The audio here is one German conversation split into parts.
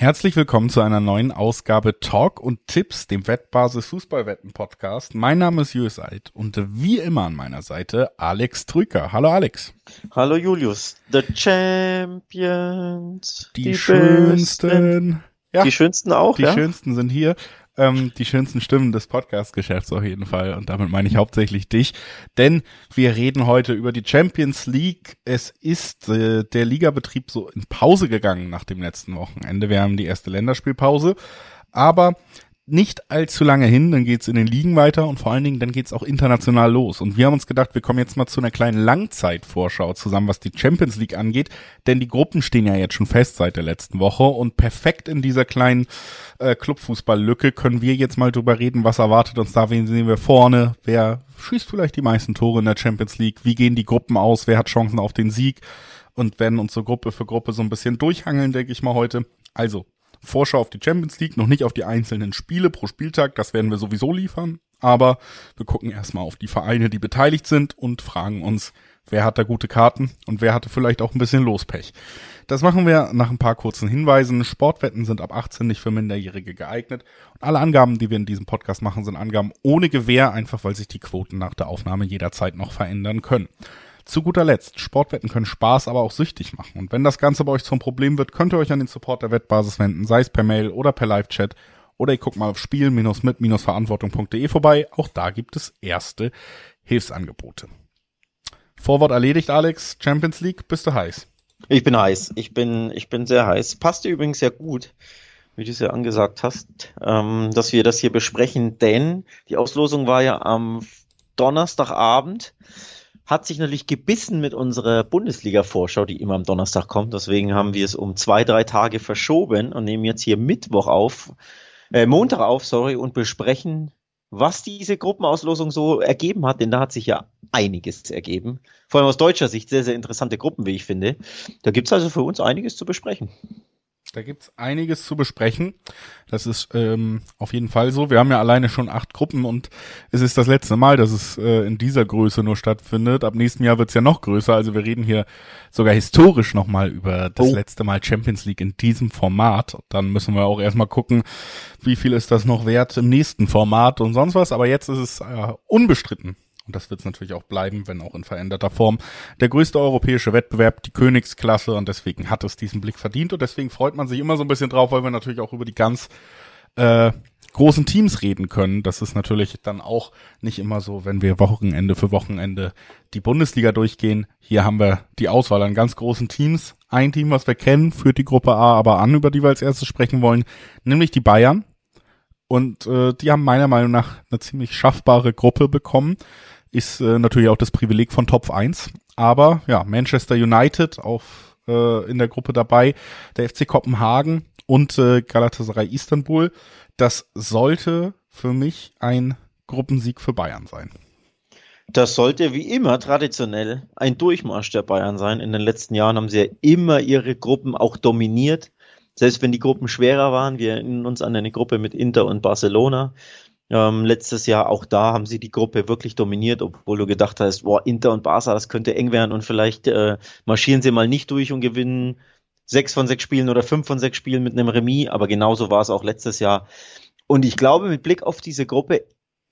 Herzlich willkommen zu einer neuen Ausgabe Talk und Tipps, dem Wettbasis Fußballwetten Podcast. Mein Name ist Julius Eid und wie immer an meiner Seite Alex Trücker. Hallo Alex. Hallo Julius. The Champions. Die, die schönsten. Ja, die schönsten auch, Die ja? schönsten sind hier ähm, die schönsten Stimmen des Podcast-Geschäfts auf jeden Fall. Und damit meine ich hauptsächlich dich. Denn wir reden heute über die Champions League. Es ist äh, der Ligabetrieb so in Pause gegangen nach dem letzten Wochenende. Wir haben die erste Länderspielpause. Aber nicht allzu lange hin, dann geht's in den Ligen weiter und vor allen Dingen dann geht's auch international los. Und wir haben uns gedacht, wir kommen jetzt mal zu einer kleinen Langzeitvorschau zusammen, was die Champions League angeht, denn die Gruppen stehen ja jetzt schon fest seit der letzten Woche und perfekt in dieser kleinen äh, Clubfußballlücke können wir jetzt mal drüber reden, was erwartet uns da, wen sehen wir vorne, wer schießt vielleicht die meisten Tore in der Champions League, wie gehen die Gruppen aus, wer hat Chancen auf den Sieg? Und werden uns so Gruppe für Gruppe so ein bisschen durchhangeln, denke ich mal heute. Also, Vorschau auf die Champions League, noch nicht auf die einzelnen Spiele pro Spieltag, das werden wir sowieso liefern, aber wir gucken erstmal auf die Vereine, die beteiligt sind und fragen uns, wer hat da gute Karten und wer hatte vielleicht auch ein bisschen Lospech. Das machen wir nach ein paar kurzen Hinweisen. Sportwetten sind ab 18 nicht für Minderjährige geeignet. Und alle Angaben, die wir in diesem Podcast machen, sind Angaben ohne Gewähr, einfach weil sich die Quoten nach der Aufnahme jederzeit noch verändern können. Zu guter Letzt, Sportwetten können Spaß, aber auch süchtig machen. Und wenn das Ganze bei euch zum Problem wird, könnt ihr euch an den Support der Wettbasis wenden, sei es per Mail oder per Live-Chat. Oder ihr guckt mal auf spiel-mit-verantwortung.de vorbei. Auch da gibt es erste Hilfsangebote. Vorwort erledigt, Alex. Champions League, bist du heiß? Ich bin heiß. Ich bin, ich bin sehr heiß. Passt dir übrigens sehr gut, wie du es ja angesagt hast, ähm, dass wir das hier besprechen, denn die Auslosung war ja am Donnerstagabend hat sich natürlich gebissen mit unserer Bundesliga-Vorschau, die immer am Donnerstag kommt. Deswegen haben wir es um zwei, drei Tage verschoben und nehmen jetzt hier Mittwoch auf, äh, Montag auf, sorry, und besprechen, was diese Gruppenauslosung so ergeben hat, denn da hat sich ja einiges ergeben. Vor allem aus deutscher Sicht sehr, sehr interessante Gruppen, wie ich finde. Da gibt's also für uns einiges zu besprechen. Da gibt's einiges zu besprechen. Das ist ähm, auf jeden Fall so. Wir haben ja alleine schon acht Gruppen und es ist das letzte Mal, dass es äh, in dieser Größe nur stattfindet. Ab nächstem Jahr wird's ja noch größer. Also wir reden hier sogar historisch nochmal über das oh. letzte Mal Champions League in diesem Format. Dann müssen wir auch erstmal gucken, wie viel ist das noch wert im nächsten Format und sonst was. Aber jetzt ist es äh, unbestritten und das wird es natürlich auch bleiben, wenn auch in veränderter Form, der größte europäische Wettbewerb, die Königsklasse und deswegen hat es diesen Blick verdient und deswegen freut man sich immer so ein bisschen drauf, weil wir natürlich auch über die ganz äh, großen Teams reden können. Das ist natürlich dann auch nicht immer so, wenn wir Wochenende für Wochenende die Bundesliga durchgehen. Hier haben wir die Auswahl an ganz großen Teams. Ein Team, was wir kennen, führt die Gruppe A aber an, über die wir als erstes sprechen wollen, nämlich die Bayern. Und äh, die haben meiner Meinung nach eine ziemlich schaffbare Gruppe bekommen ist äh, natürlich auch das Privileg von Top 1. Aber ja, Manchester United auf, äh, in der Gruppe dabei, der FC Kopenhagen und äh, Galatasaray Istanbul. Das sollte für mich ein Gruppensieg für Bayern sein. Das sollte wie immer traditionell ein Durchmarsch der Bayern sein. In den letzten Jahren haben sie ja immer ihre Gruppen auch dominiert. Selbst wenn die Gruppen schwerer waren, wir erinnern uns an eine Gruppe mit Inter und Barcelona, ähm, letztes Jahr auch da haben sie die Gruppe wirklich dominiert, obwohl du gedacht hast, boah, Inter und Barca, das könnte eng werden und vielleicht äh, marschieren sie mal nicht durch und gewinnen sechs von sechs Spielen oder fünf von sechs Spielen mit einem Remis, aber genauso war es auch letztes Jahr. Und ich glaube, mit Blick auf diese Gruppe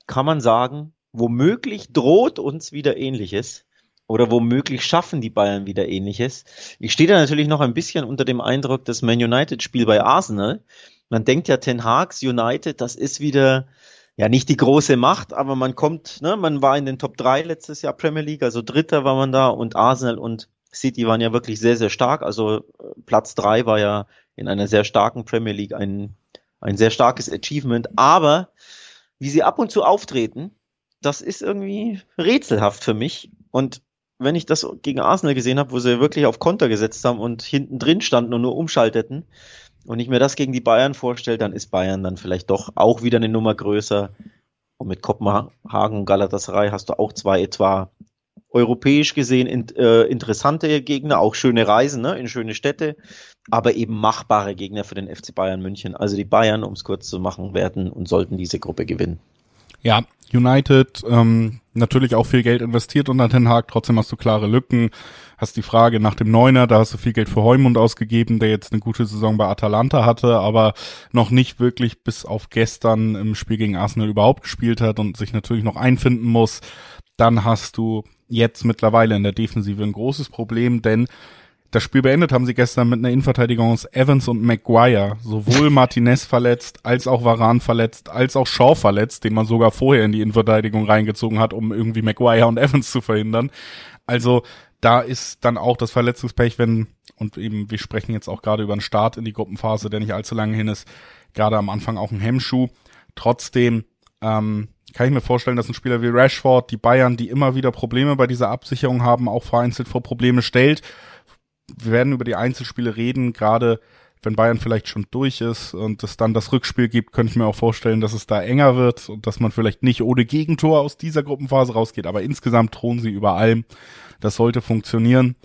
kann man sagen, womöglich droht uns wieder Ähnliches oder womöglich schaffen die Bayern wieder Ähnliches. Ich stehe da natürlich noch ein bisschen unter dem Eindruck des Man United Spiel bei Arsenal. Man denkt ja, Ten Hag's United, das ist wieder ja nicht die große Macht, aber man kommt, ne, man war in den Top 3 letztes Jahr Premier League, also Dritter war man da und Arsenal und City waren ja wirklich sehr, sehr stark. Also äh, Platz 3 war ja in einer sehr starken Premier League ein, ein sehr starkes Achievement. Aber wie sie ab und zu auftreten, das ist irgendwie rätselhaft für mich. Und wenn ich das gegen Arsenal gesehen habe, wo sie wirklich auf Konter gesetzt haben und hinten drin standen und nur umschalteten, und ich mir das gegen die Bayern vorstelle, dann ist Bayern dann vielleicht doch auch wieder eine Nummer größer. Und mit Kopenhagen und Galatasaray hast du auch zwei etwa europäisch gesehen in, äh, interessante Gegner, auch schöne Reisen ne, in schöne Städte, aber eben machbare Gegner für den FC Bayern München. Also die Bayern, um es kurz zu machen, werden und sollten diese Gruppe gewinnen. Ja, United ähm, natürlich auch viel Geld investiert unter Den Haag, trotzdem hast du klare Lücken. Hast die Frage nach dem Neuner, da hast du viel Geld für Heumund ausgegeben, der jetzt eine gute Saison bei Atalanta hatte, aber noch nicht wirklich bis auf gestern im Spiel gegen Arsenal überhaupt gespielt hat und sich natürlich noch einfinden muss. Dann hast du jetzt mittlerweile in der Defensive ein großes Problem, denn das Spiel beendet haben sie gestern mit einer Innenverteidigung aus Evans und Maguire. Sowohl Martinez verletzt, als auch Varan verletzt, als auch Shaw verletzt, den man sogar vorher in die Innenverteidigung reingezogen hat, um irgendwie Maguire und Evans zu verhindern. Also da ist dann auch das Verletzungspech, wenn, und eben, wir sprechen jetzt auch gerade über einen Start in die Gruppenphase, der nicht allzu lange hin ist, gerade am Anfang auch ein Hemmschuh. Trotzdem ähm, kann ich mir vorstellen, dass ein Spieler wie Rashford, die Bayern, die immer wieder Probleme bei dieser Absicherung haben, auch vereinzelt vor Probleme stellt. Wir werden über die Einzelspiele reden, gerade wenn Bayern vielleicht schon durch ist und es dann das Rückspiel gibt, könnte ich mir auch vorstellen, dass es da enger wird und dass man vielleicht nicht ohne Gegentor aus dieser Gruppenphase rausgeht. Aber insgesamt thronen sie über allem. Das sollte funktionieren.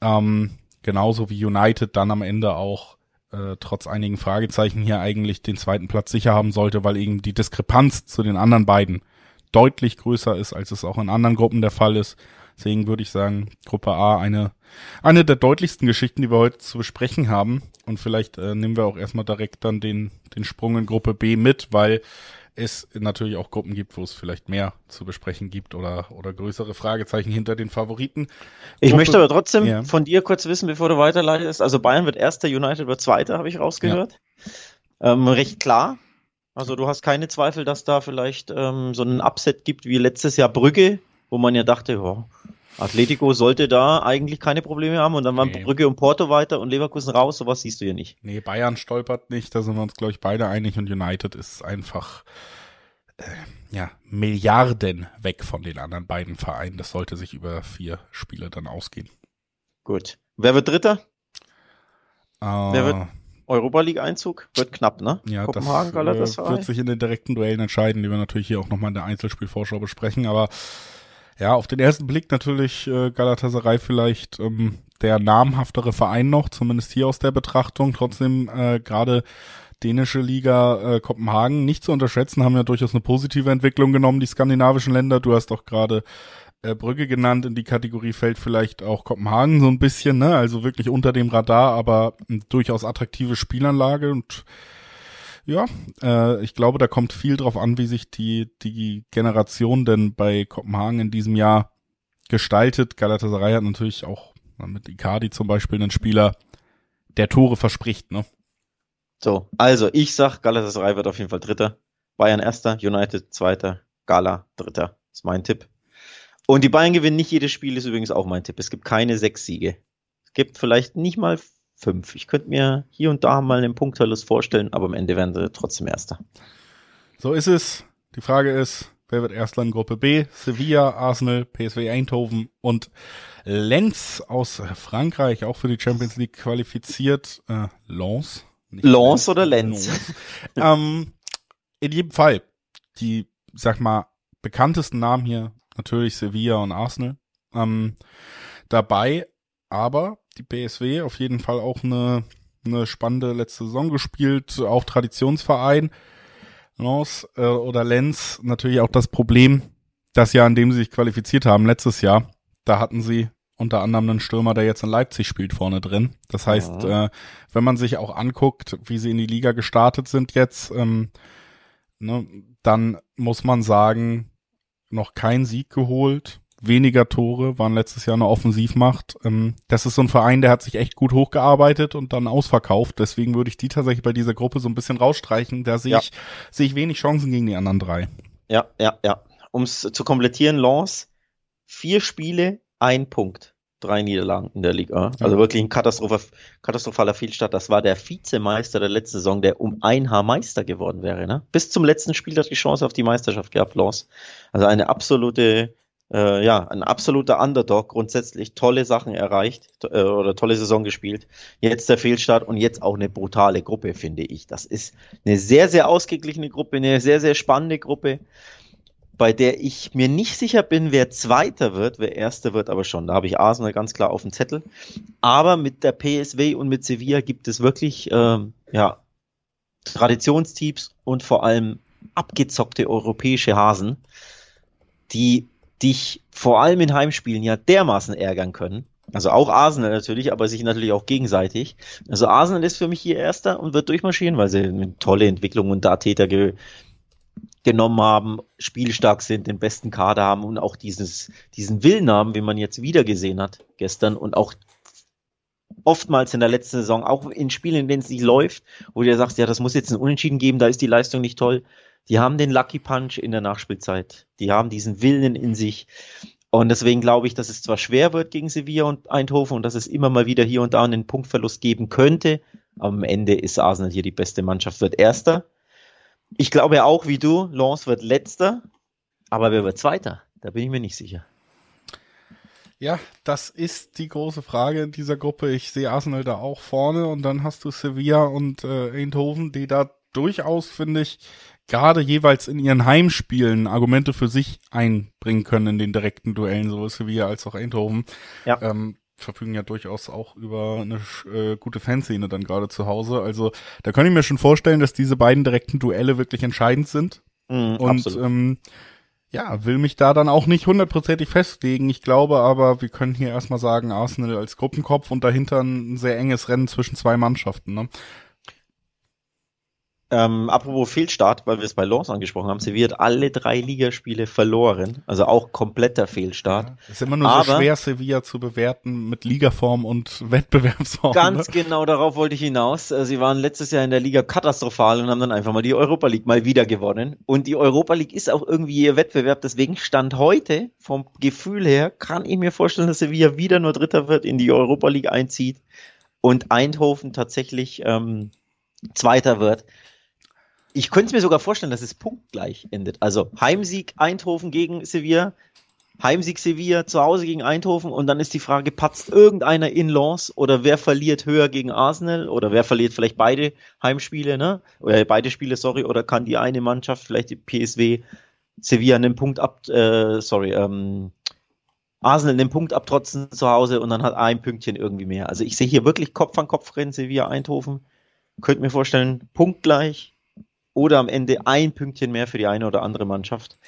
Ähm, genauso wie United dann am Ende auch äh, trotz einigen Fragezeichen hier eigentlich den zweiten Platz sicher haben sollte, weil eben die Diskrepanz zu den anderen beiden deutlich größer ist, als es auch in anderen Gruppen der Fall ist. Deswegen würde ich sagen, Gruppe A eine, eine der deutlichsten Geschichten, die wir heute zu besprechen haben. Und vielleicht äh, nehmen wir auch erstmal direkt dann den, den Sprung in Gruppe B mit, weil es natürlich auch Gruppen gibt, wo es vielleicht mehr zu besprechen gibt oder, oder größere Fragezeichen hinter den Favoriten. Ich Gruppe, möchte aber trotzdem ja. von dir kurz wissen, bevor du weiterleitest. Also Bayern wird erster, United wird zweiter, habe ich rausgehört. Ja. Ähm, recht klar. Also du hast keine Zweifel, dass da vielleicht ähm, so einen Upset gibt wie letztes Jahr Brügge, wo man ja dachte, oh, Atletico sollte da eigentlich keine Probleme haben und dann waren nee. Brügge und Porto weiter und Leverkusen raus, sowas siehst du hier nicht. Nee, Bayern stolpert nicht, da sind wir uns, glaube ich, beide einig und United ist einfach äh, ja, Milliarden weg von den anderen beiden Vereinen. Das sollte sich über vier Spiele dann ausgehen. Gut. Wer wird Dritter? Äh, Wer wird Europa League Einzug? Wird knapp, ne? Ja, Kopenhagen, das äh, wird sich in den direkten Duellen entscheiden, die wir natürlich hier auch nochmal in der Einzelspielvorschau besprechen, aber ja, auf den ersten Blick natürlich äh, Galatasaray vielleicht ähm, der namhaftere Verein noch, zumindest hier aus der Betrachtung. Trotzdem äh, gerade dänische Liga äh, Kopenhagen nicht zu unterschätzen, haben ja durchaus eine positive Entwicklung genommen, die skandinavischen Länder. Du hast auch gerade äh, Brügge genannt, in die Kategorie fällt vielleicht auch Kopenhagen so ein bisschen, ne? Also wirklich unter dem Radar, aber durchaus attraktive Spielanlage und ja, äh, ich glaube, da kommt viel drauf an, wie sich die, die Generation denn bei Kopenhagen in diesem Jahr gestaltet. Galatasaray hat natürlich auch mit Icardi zum Beispiel einen Spieler, der Tore verspricht, ne? So, also ich sag, Galatasaray wird auf jeden Fall Dritter. Bayern Erster, United Zweiter, Gala Dritter. ist mein Tipp. Und die Bayern gewinnen nicht jedes Spiel, ist übrigens auch mein Tipp. Es gibt keine sechs Siege. Es gibt vielleicht nicht mal fünf. Ich könnte mir hier und da mal einen Punktverlust vorstellen, aber am Ende werden sie trotzdem Erster. So ist es. Die Frage ist, wer wird Erster in Gruppe B? Sevilla, Arsenal, PSV Eindhoven und Lenz aus Frankreich, auch für die Champions League qualifiziert. Äh, Lens? Lens oder Lenz? ähm, in jedem Fall, die, sag mal, bekanntesten Namen hier, natürlich Sevilla und Arsenal. Ähm, dabei aber die PSW auf jeden Fall auch eine, eine spannende letzte Saison gespielt, auch Traditionsverein. Lens äh, oder Lenz natürlich auch das Problem, das Jahr, an dem sie sich qualifiziert haben, letztes Jahr, da hatten sie unter anderem einen Stürmer, der jetzt in Leipzig spielt, vorne drin. Das heißt, ja. äh, wenn man sich auch anguckt, wie sie in die Liga gestartet sind jetzt, ähm, ne, dann muss man sagen, noch kein Sieg geholt weniger Tore, waren letztes Jahr eine Offensivmacht. Ähm, das ist so ein Verein, der hat sich echt gut hochgearbeitet und dann ausverkauft. Deswegen würde ich die tatsächlich bei dieser Gruppe so ein bisschen rausstreichen. Da sehe ja. ich, sehe ich wenig Chancen gegen die anderen drei. Ja, ja, ja. Um es zu komplettieren, Lance, vier Spiele, ein Punkt. Drei Niederlagen in der Liga. Also ja. wirklich ein Katastroph katastrophaler Fehlstart. Das war der Vizemeister der letzten Saison, der um ein Haar Meister geworden wäre. Ne? Bis zum letzten Spiel hat die Chance auf die Meisterschaft gehabt, Lance. Also eine absolute äh, ja, ein absoluter Underdog, grundsätzlich tolle Sachen erreicht äh, oder tolle Saison gespielt. Jetzt der Fehlstart und jetzt auch eine brutale Gruppe, finde ich. Das ist eine sehr, sehr ausgeglichene Gruppe, eine sehr, sehr spannende Gruppe, bei der ich mir nicht sicher bin, wer Zweiter wird, wer Erster wird, aber schon. Da habe ich Arsenal ganz klar auf dem Zettel. Aber mit der PSW und mit Sevilla gibt es wirklich, ähm, ja, Traditionsteams und vor allem abgezockte europäische Hasen, die dich vor allem in Heimspielen ja dermaßen ärgern können. Also auch Arsenal natürlich, aber sich natürlich auch gegenseitig. Also Arsenal ist für mich hier Erster und wird durchmarschieren, weil sie eine tolle Entwicklung und da Täter ge genommen haben, spielstark sind, den besten Kader haben und auch dieses, diesen Willen haben, wie man jetzt wieder gesehen hat gestern und auch oftmals in der letzten Saison, auch in Spielen, in denen es nicht läuft, wo du sagst, ja, das muss jetzt ein Unentschieden geben, da ist die Leistung nicht toll. Die haben den Lucky Punch in der Nachspielzeit. Die haben diesen Willen in sich. Und deswegen glaube ich, dass es zwar schwer wird gegen Sevilla und Eindhoven und dass es immer mal wieder hier und da einen Punktverlust geben könnte. Am Ende ist Arsenal hier die beste Mannschaft, wird Erster. Ich glaube auch, wie du, Lens wird Letzter. Aber wer wird Zweiter? Da bin ich mir nicht sicher. Ja, das ist die große Frage in dieser Gruppe. Ich sehe Arsenal da auch vorne und dann hast du Sevilla und äh, Eindhoven, die da durchaus, finde ich, gerade jeweils in ihren Heimspielen Argumente für sich einbringen können in den direkten Duellen, sowohl Sevilla als auch Eindhoven. Ja. Ähm, verfügen ja durchaus auch über eine äh, gute Fanszene dann gerade zu Hause. Also da kann ich mir schon vorstellen, dass diese beiden direkten Duelle wirklich entscheidend sind. Mm, und ähm, ja, will mich da dann auch nicht hundertprozentig festlegen. Ich glaube aber, wir können hier erstmal sagen, Arsenal als Gruppenkopf und dahinter ein sehr enges Rennen zwischen zwei Mannschaften. Ne? Ähm, apropos Fehlstart, weil wir es bei Lens angesprochen haben, Sevilla hat alle drei Ligaspiele verloren, also auch kompletter Fehlstart. Ja, ist immer nur Aber so schwer, Sevilla zu bewerten mit Ligaform und Wettbewerbsform. Ganz ne? genau darauf wollte ich hinaus. Äh, sie waren letztes Jahr in der Liga katastrophal und haben dann einfach mal die Europa League mal wieder gewonnen. Und die Europa League ist auch irgendwie ihr Wettbewerb, deswegen stand heute vom Gefühl her, kann ich mir vorstellen, dass Sevilla wieder nur Dritter wird, in die Europa League einzieht und Eindhoven tatsächlich ähm, Zweiter wird ich könnte mir sogar vorstellen, dass es punktgleich endet. Also Heimsieg Eindhoven gegen Sevilla, Heimsieg Sevilla zu Hause gegen Eindhoven und dann ist die Frage, patzt irgendeiner in Lens oder wer verliert höher gegen Arsenal oder wer verliert vielleicht beide Heimspiele, ne? Oder beide Spiele, sorry, oder kann die eine Mannschaft, vielleicht die PSW, Sevilla einen Punkt ab, äh, sorry, ähm, Arsenal einen Punkt abtrotzen zu Hause und dann hat ein Pünktchen irgendwie mehr. Also ich sehe hier wirklich Kopf an Kopf rennen, Sevilla Eindhoven. Könnt mir vorstellen, punktgleich oder am Ende ein Pünktchen mehr für die eine oder andere Mannschaft.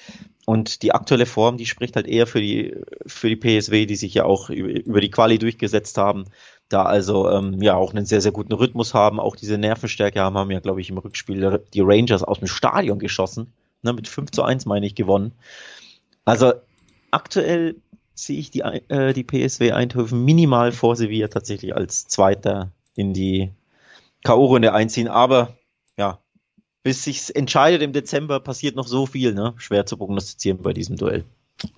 Und die aktuelle Form, die spricht halt eher für die, für die PSW, die sich ja auch über die Quali durchgesetzt haben, da also ähm, ja auch einen sehr, sehr guten Rhythmus haben, auch diese Nervenstärke haben, haben ja, glaube ich, im Rückspiel die Rangers aus dem Stadion geschossen, ne, mit 5 zu 1, meine ich, gewonnen. Also aktuell sehe ich die, äh, die PSW Eindhoven minimal vor Sevilla tatsächlich als Zweiter in die K.O.-Runde einziehen, aber ja, bis sich's entscheidet im Dezember, passiert noch so viel, ne? Schwer zu prognostizieren bei diesem Duell.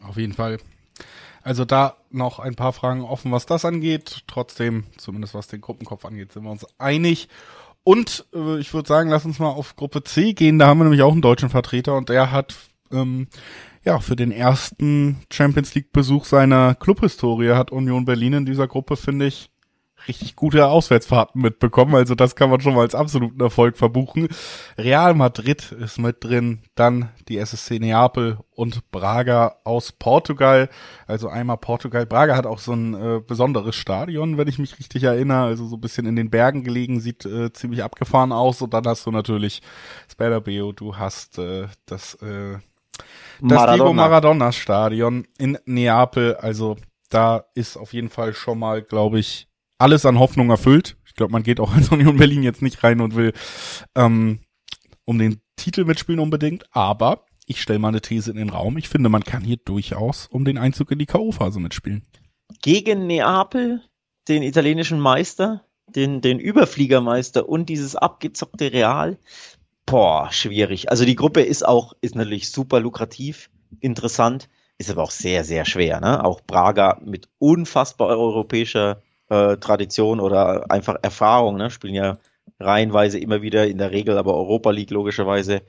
Auf jeden Fall. Also da noch ein paar Fragen offen, was das angeht. Trotzdem, zumindest was den Gruppenkopf angeht, sind wir uns einig. Und äh, ich würde sagen, lass uns mal auf Gruppe C gehen. Da haben wir nämlich auch einen deutschen Vertreter und der hat ähm, ja für den ersten Champions League Besuch seiner Clubhistorie hat Union Berlin in dieser Gruppe, finde ich, richtig gute Auswärtsfahrten mitbekommen. Also das kann man schon mal als absoluten Erfolg verbuchen. Real Madrid ist mit drin, dann die SSC Neapel und Braga aus Portugal. Also einmal Portugal. Braga hat auch so ein äh, besonderes Stadion, wenn ich mich richtig erinnere. Also so ein bisschen in den Bergen gelegen, sieht äh, ziemlich abgefahren aus. Und dann hast du natürlich Sperabeo, du hast äh, das äh, das Maradona. Diego Maradona Stadion in Neapel. Also da ist auf jeden Fall schon mal, glaube ich, alles an Hoffnung erfüllt. Ich glaube, man geht auch als Union Berlin jetzt nicht rein und will ähm, um den Titel mitspielen unbedingt, aber ich stelle mal eine These in den Raum. Ich finde, man kann hier durchaus um den Einzug in die K.O.-Phase mitspielen. Gegen Neapel, den italienischen Meister, den, den Überfliegermeister und dieses abgezockte Real. Boah, schwierig. Also die Gruppe ist auch, ist natürlich super lukrativ, interessant, ist aber auch sehr, sehr schwer. Ne? Auch Braga mit unfassbar europäischer äh, Tradition oder einfach Erfahrung, ne? spielen ja reihenweise immer wieder in der Regel, aber Europa League logischerweise.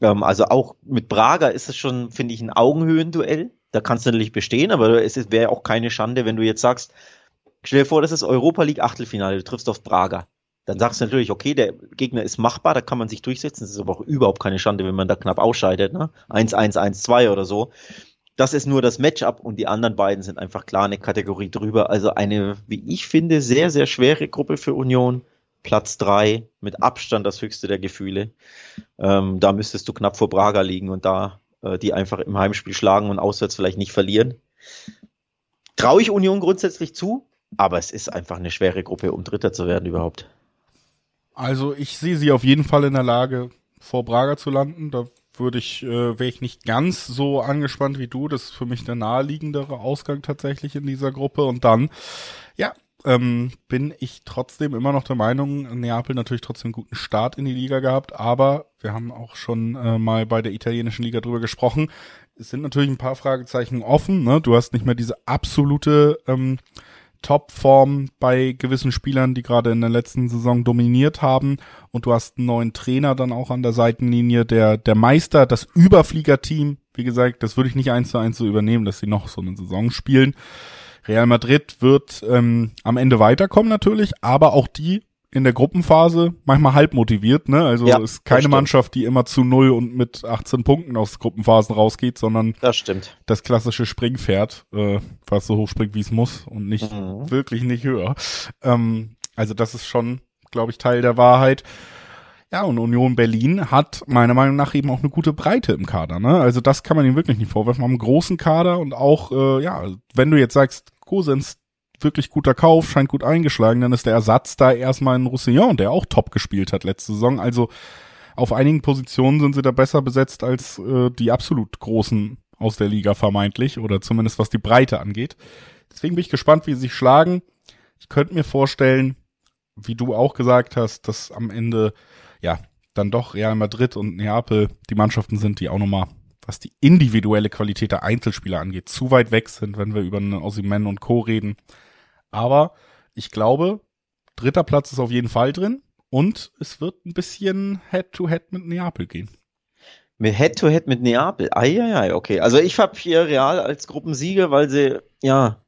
Ähm, also auch mit Braga ist es schon, finde ich, ein Augenhöhenduell. Da kannst du natürlich bestehen, aber es wäre auch keine Schande, wenn du jetzt sagst, stell dir vor, das ist Europa League Achtelfinale, du triffst auf Braga. Dann sagst du natürlich, okay, der Gegner ist machbar, da kann man sich durchsetzen. Es ist aber auch überhaupt keine Schande, wenn man da knapp ausscheidet, ne? 1-1, 1-2 oder so. Das ist nur das Matchup und die anderen beiden sind einfach klar eine Kategorie drüber. Also eine, wie ich finde, sehr, sehr schwere Gruppe für Union. Platz drei mit Abstand das höchste der Gefühle. Ähm, da müsstest du knapp vor Braga liegen und da äh, die einfach im Heimspiel schlagen und auswärts vielleicht nicht verlieren. Traue ich Union grundsätzlich zu, aber es ist einfach eine schwere Gruppe, um Dritter zu werden überhaupt. Also ich sehe sie auf jeden Fall in der Lage, vor Braga zu landen. Da würde ich, äh, wäre ich nicht ganz so angespannt wie du. Das ist für mich der naheliegendere Ausgang tatsächlich in dieser Gruppe. Und dann, ja, ähm, bin ich trotzdem immer noch der Meinung, Neapel natürlich trotzdem einen guten Start in die Liga gehabt, aber wir haben auch schon äh, mal bei der italienischen Liga drüber gesprochen. Es sind natürlich ein paar Fragezeichen offen. Ne? Du hast nicht mehr diese absolute ähm, Topform bei gewissen Spielern, die gerade in der letzten Saison dominiert haben. Und du hast einen neuen Trainer dann auch an der Seitenlinie, der, der Meister, das Überfliegerteam. Wie gesagt, das würde ich nicht eins zu eins so übernehmen, dass sie noch so eine Saison spielen. Real Madrid wird ähm, am Ende weiterkommen natürlich, aber auch die in der Gruppenphase manchmal halb motiviert, ne? Also ja, ist keine Mannschaft, die immer zu null und mit 18 Punkten aus Gruppenphasen rausgeht, sondern das stimmt. Das klassische Springpferd, äh, was so hoch springt, wie es muss und nicht mhm. wirklich nicht höher. Ähm, also das ist schon, glaube ich, Teil der Wahrheit. Ja, und Union Berlin hat meiner Meinung nach eben auch eine gute Breite im Kader. Ne? Also das kann man ihnen wirklich nicht vorwerfen. Haben einen großen Kader und auch, äh, ja, wenn du jetzt sagst, Kosens wirklich guter Kauf, scheint gut eingeschlagen, dann ist der Ersatz da erstmal ein Roussillon, der auch top gespielt hat letzte Saison. Also auf einigen Positionen sind sie da besser besetzt als äh, die absolut großen aus der Liga vermeintlich oder zumindest was die Breite angeht. Deswegen bin ich gespannt, wie sie sich schlagen. Ich könnte mir vorstellen, wie du auch gesagt hast, dass am Ende ja dann doch Real Madrid und Neapel die Mannschaften sind, die auch nochmal was die individuelle Qualität der Einzelspieler angeht, zu weit weg sind, wenn wir über einen Ossiman und Co. reden. Aber ich glaube, dritter Platz ist auf jeden Fall drin und es wird ein bisschen Head-to-Head -head mit Neapel gehen. Mit Head-to-Head -head mit Neapel? Eieiei, okay. Also ich habe hier Real als Gruppensieger, weil sie, ja,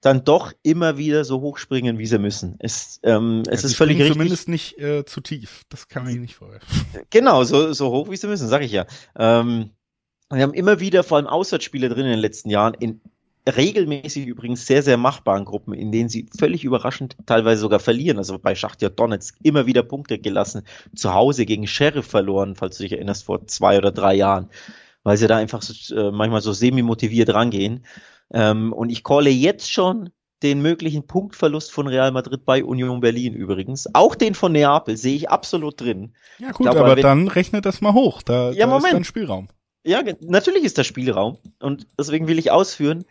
dann doch immer wieder so hochspringen, wie sie müssen. Es, ähm, es ja, ist völlig richtig. Zumindest nicht äh, zu tief. Das kann man nicht vorher. Genau, so, so hoch, wie sie müssen, sag ich ja. Ähm, wir haben immer wieder vor allem Auswärtsspiele drin in den letzten Jahren, in regelmäßig übrigens sehr, sehr machbaren Gruppen, in denen sie völlig überraschend teilweise sogar verlieren. Also bei Schachtja Donetsk immer wieder Punkte gelassen, zu Hause gegen Sheriff verloren, falls du dich erinnerst, vor zwei oder drei Jahren, weil sie da einfach so, äh, manchmal so semi-motiviert rangehen. Ähm, und ich calle jetzt schon den möglichen Punktverlust von Real Madrid bei Union Berlin übrigens. Auch den von Neapel sehe ich absolut drin. Ja gut, glaub, aber wenn, dann rechnet das mal hoch. Da, ja, da Moment. ist dann Spielraum. Ja, natürlich ist der Spielraum. Und deswegen will ich ausführen,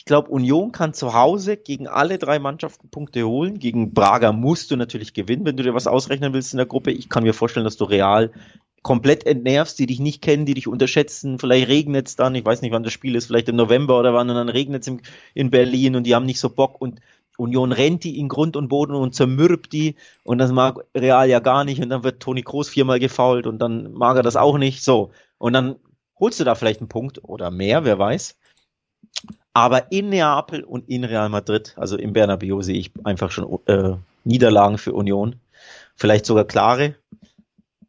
ich glaube, Union kann zu Hause gegen alle drei Mannschaften Punkte holen. Gegen Braga musst du natürlich gewinnen, wenn du dir was ausrechnen willst in der Gruppe. Ich kann mir vorstellen, dass du Real komplett entnervst, die dich nicht kennen, die dich unterschätzen. Vielleicht regnet es dann, ich weiß nicht, wann das Spiel ist, vielleicht im November oder wann, und dann regnet es in Berlin und die haben nicht so Bock und Union rennt die in Grund und Boden und zermürbt die und das mag Real ja gar nicht und dann wird Toni Kroos viermal gefault und dann mag er das auch nicht. So. Und dann holst du da vielleicht einen Punkt oder mehr, wer weiß. Aber in Neapel und in Real Madrid, also im Bernabeu, sehe ich einfach schon äh, Niederlagen für Union. Vielleicht sogar klare.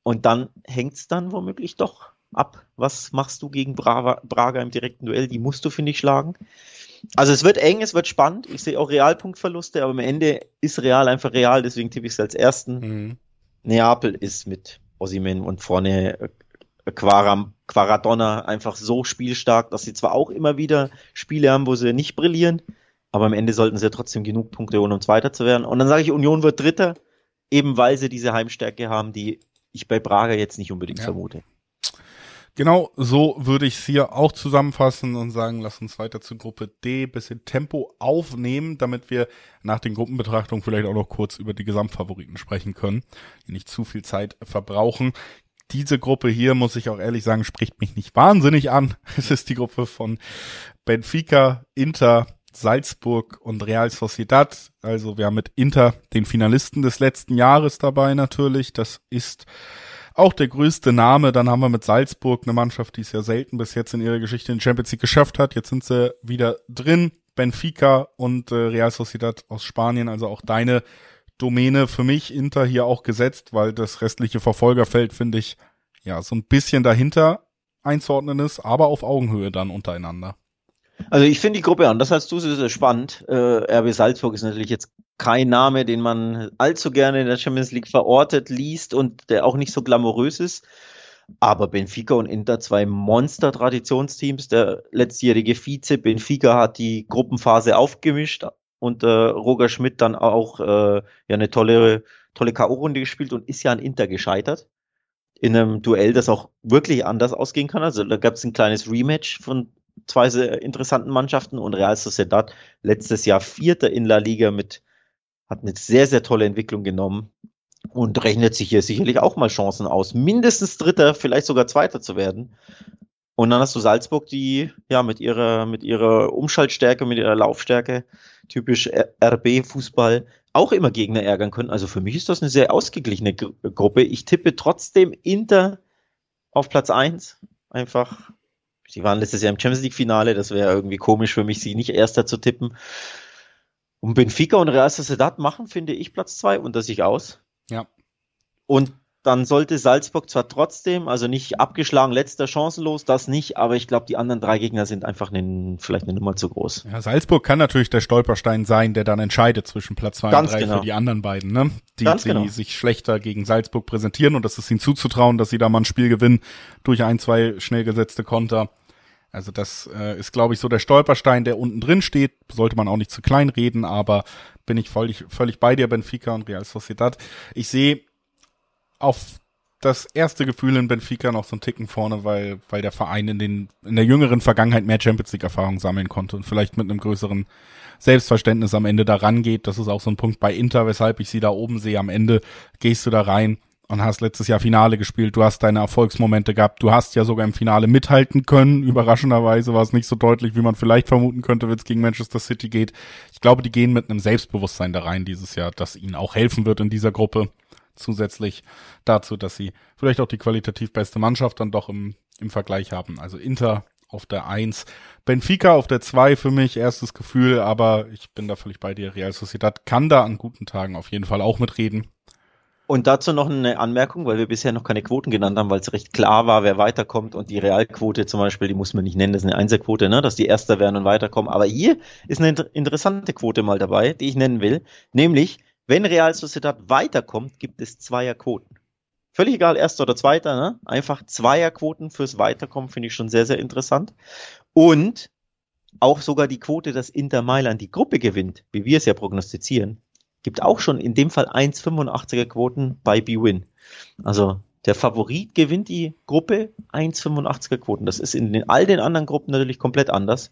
Und dann hängt's dann womöglich doch ab. Was machst du gegen Braga, Braga im direkten Duell? Die musst du, finde ich, schlagen. Also es wird eng, es wird spannend. Ich sehe auch Realpunktverluste, aber am Ende ist Real einfach real, deswegen tippe ich es als ersten. Mhm. Neapel ist mit Osimen und vorne äh, Quaram, Quaradonna einfach so spielstark, dass sie zwar auch immer wieder Spiele haben, wo sie nicht brillieren, aber am Ende sollten sie ja trotzdem genug Punkte holen, um Zweiter zu werden. Und dann sage ich, Union wird Dritter, eben weil sie diese Heimstärke haben, die ich bei Braga jetzt nicht unbedingt ja. vermute. Genau, so würde ich es hier auch zusammenfassen und sagen, lass uns weiter zur Gruppe D bisschen Tempo aufnehmen, damit wir nach den Gruppenbetrachtungen vielleicht auch noch kurz über die Gesamtfavoriten sprechen können, die nicht zu viel Zeit verbrauchen diese Gruppe hier, muss ich auch ehrlich sagen, spricht mich nicht wahnsinnig an. Es ist die Gruppe von Benfica, Inter, Salzburg und Real Sociedad. Also wir haben mit Inter den Finalisten des letzten Jahres dabei natürlich. Das ist auch der größte Name. Dann haben wir mit Salzburg eine Mannschaft, die es ja selten bis jetzt in ihrer Geschichte in Champions League geschafft hat. Jetzt sind sie wieder drin. Benfica und äh, Real Sociedad aus Spanien, also auch deine Domäne für mich Inter hier auch gesetzt, weil das restliche Verfolgerfeld finde ich ja so ein bisschen dahinter einzuordnen ist, aber auf Augenhöhe dann untereinander. Also ich finde die Gruppe anders als du, sie ist spannend. Äh, RB Salzburg ist natürlich jetzt kein Name, den man allzu gerne in der Champions League verortet, liest und der auch nicht so glamourös ist. Aber Benfica und Inter, zwei Monster-Traditionsteams. Der letztjährige Vize Benfica hat die Gruppenphase aufgemischt und äh, Roger Schmidt dann auch äh, ja eine tolle, tolle K.O.-Runde gespielt und ist ja an Inter gescheitert. In einem Duell, das auch wirklich anders ausgehen kann. Also da gab es ein kleines Rematch von zwei sehr interessanten Mannschaften und Real Sociedad letztes Jahr Vierter in La Liga mit, hat eine sehr, sehr tolle Entwicklung genommen und rechnet sich hier sicherlich auch mal Chancen aus, mindestens Dritter, vielleicht sogar Zweiter zu werden. Und dann hast du Salzburg, die ja mit ihrer, mit ihrer Umschaltstärke, mit ihrer Laufstärke, typisch RB-Fußball, auch immer Gegner ärgern können. Also für mich ist das eine sehr ausgeglichene Gruppe. Ich tippe trotzdem Inter auf Platz 1. Einfach, sie waren letztes Jahr im Champions League-Finale, das wäre irgendwie komisch für mich, sie nicht Erster zu tippen. Und Benfica und Real Sociedad machen, finde ich, Platz 2 unter sich aus. Ja. Und dann sollte Salzburg zwar trotzdem, also nicht abgeschlagen, letzter chancenlos, das nicht, aber ich glaube, die anderen drei Gegner sind einfach eine, vielleicht eine Nummer zu groß. Ja, Salzburg kann natürlich der Stolperstein sein, der dann entscheidet zwischen Platz zwei Ganz und drei genau. für die anderen beiden, ne? Die, Ganz die genau. sich schlechter gegen Salzburg präsentieren und das ist ihnen zuzutrauen, dass sie da mal ein Spiel gewinnen durch ein, zwei schnell gesetzte Konter. Also das äh, ist, glaube ich, so der Stolperstein, der unten drin steht. Sollte man auch nicht zu klein reden, aber bin ich völlig, völlig bei dir, Benfica und Real Sociedad. Ich sehe auf das erste Gefühl in Benfica noch so einen Ticken vorne, weil, weil der Verein in den, in der jüngeren Vergangenheit mehr Champions League Erfahrung sammeln konnte und vielleicht mit einem größeren Selbstverständnis am Ende da rangeht. Das ist auch so ein Punkt bei Inter, weshalb ich sie da oben sehe. Am Ende gehst du da rein und hast letztes Jahr Finale gespielt, du hast deine Erfolgsmomente gehabt, du hast ja sogar im Finale mithalten können. Überraschenderweise war es nicht so deutlich, wie man vielleicht vermuten könnte, wenn es gegen Manchester City geht. Ich glaube, die gehen mit einem Selbstbewusstsein da rein dieses Jahr, das ihnen auch helfen wird in dieser Gruppe. Zusätzlich dazu, dass sie vielleicht auch die qualitativ beste Mannschaft dann doch im, im Vergleich haben. Also Inter auf der Eins, Benfica auf der Zwei für mich, erstes Gefühl, aber ich bin da völlig bei dir. Real Sociedad kann da an guten Tagen auf jeden Fall auch mitreden. Und dazu noch eine Anmerkung, weil wir bisher noch keine Quoten genannt haben, weil es recht klar war, wer weiterkommt. Und die Realquote zum Beispiel, die muss man nicht nennen, das ist eine Einserquote, ne? dass die Erster werden und weiterkommen. Aber hier ist eine interessante Quote mal dabei, die ich nennen will. Nämlich, wenn Real Sociedad weiterkommt, gibt es Zweierquoten. Völlig egal, Erster oder Zweiter, ne? einfach Zweierquoten fürs Weiterkommen finde ich schon sehr, sehr interessant. Und auch sogar die Quote, dass Inter Mailand die Gruppe gewinnt, wie wir es ja prognostizieren, gibt auch schon in dem Fall 1,85er Quoten bei B-Win. Also der Favorit gewinnt die Gruppe 1,85er Quoten. Das ist in den, all den anderen Gruppen natürlich komplett anders.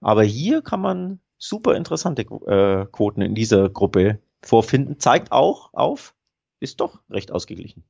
Aber hier kann man super interessante äh, Quoten in dieser Gruppe vorfinden. Zeigt auch auf, ist doch recht ausgeglichen.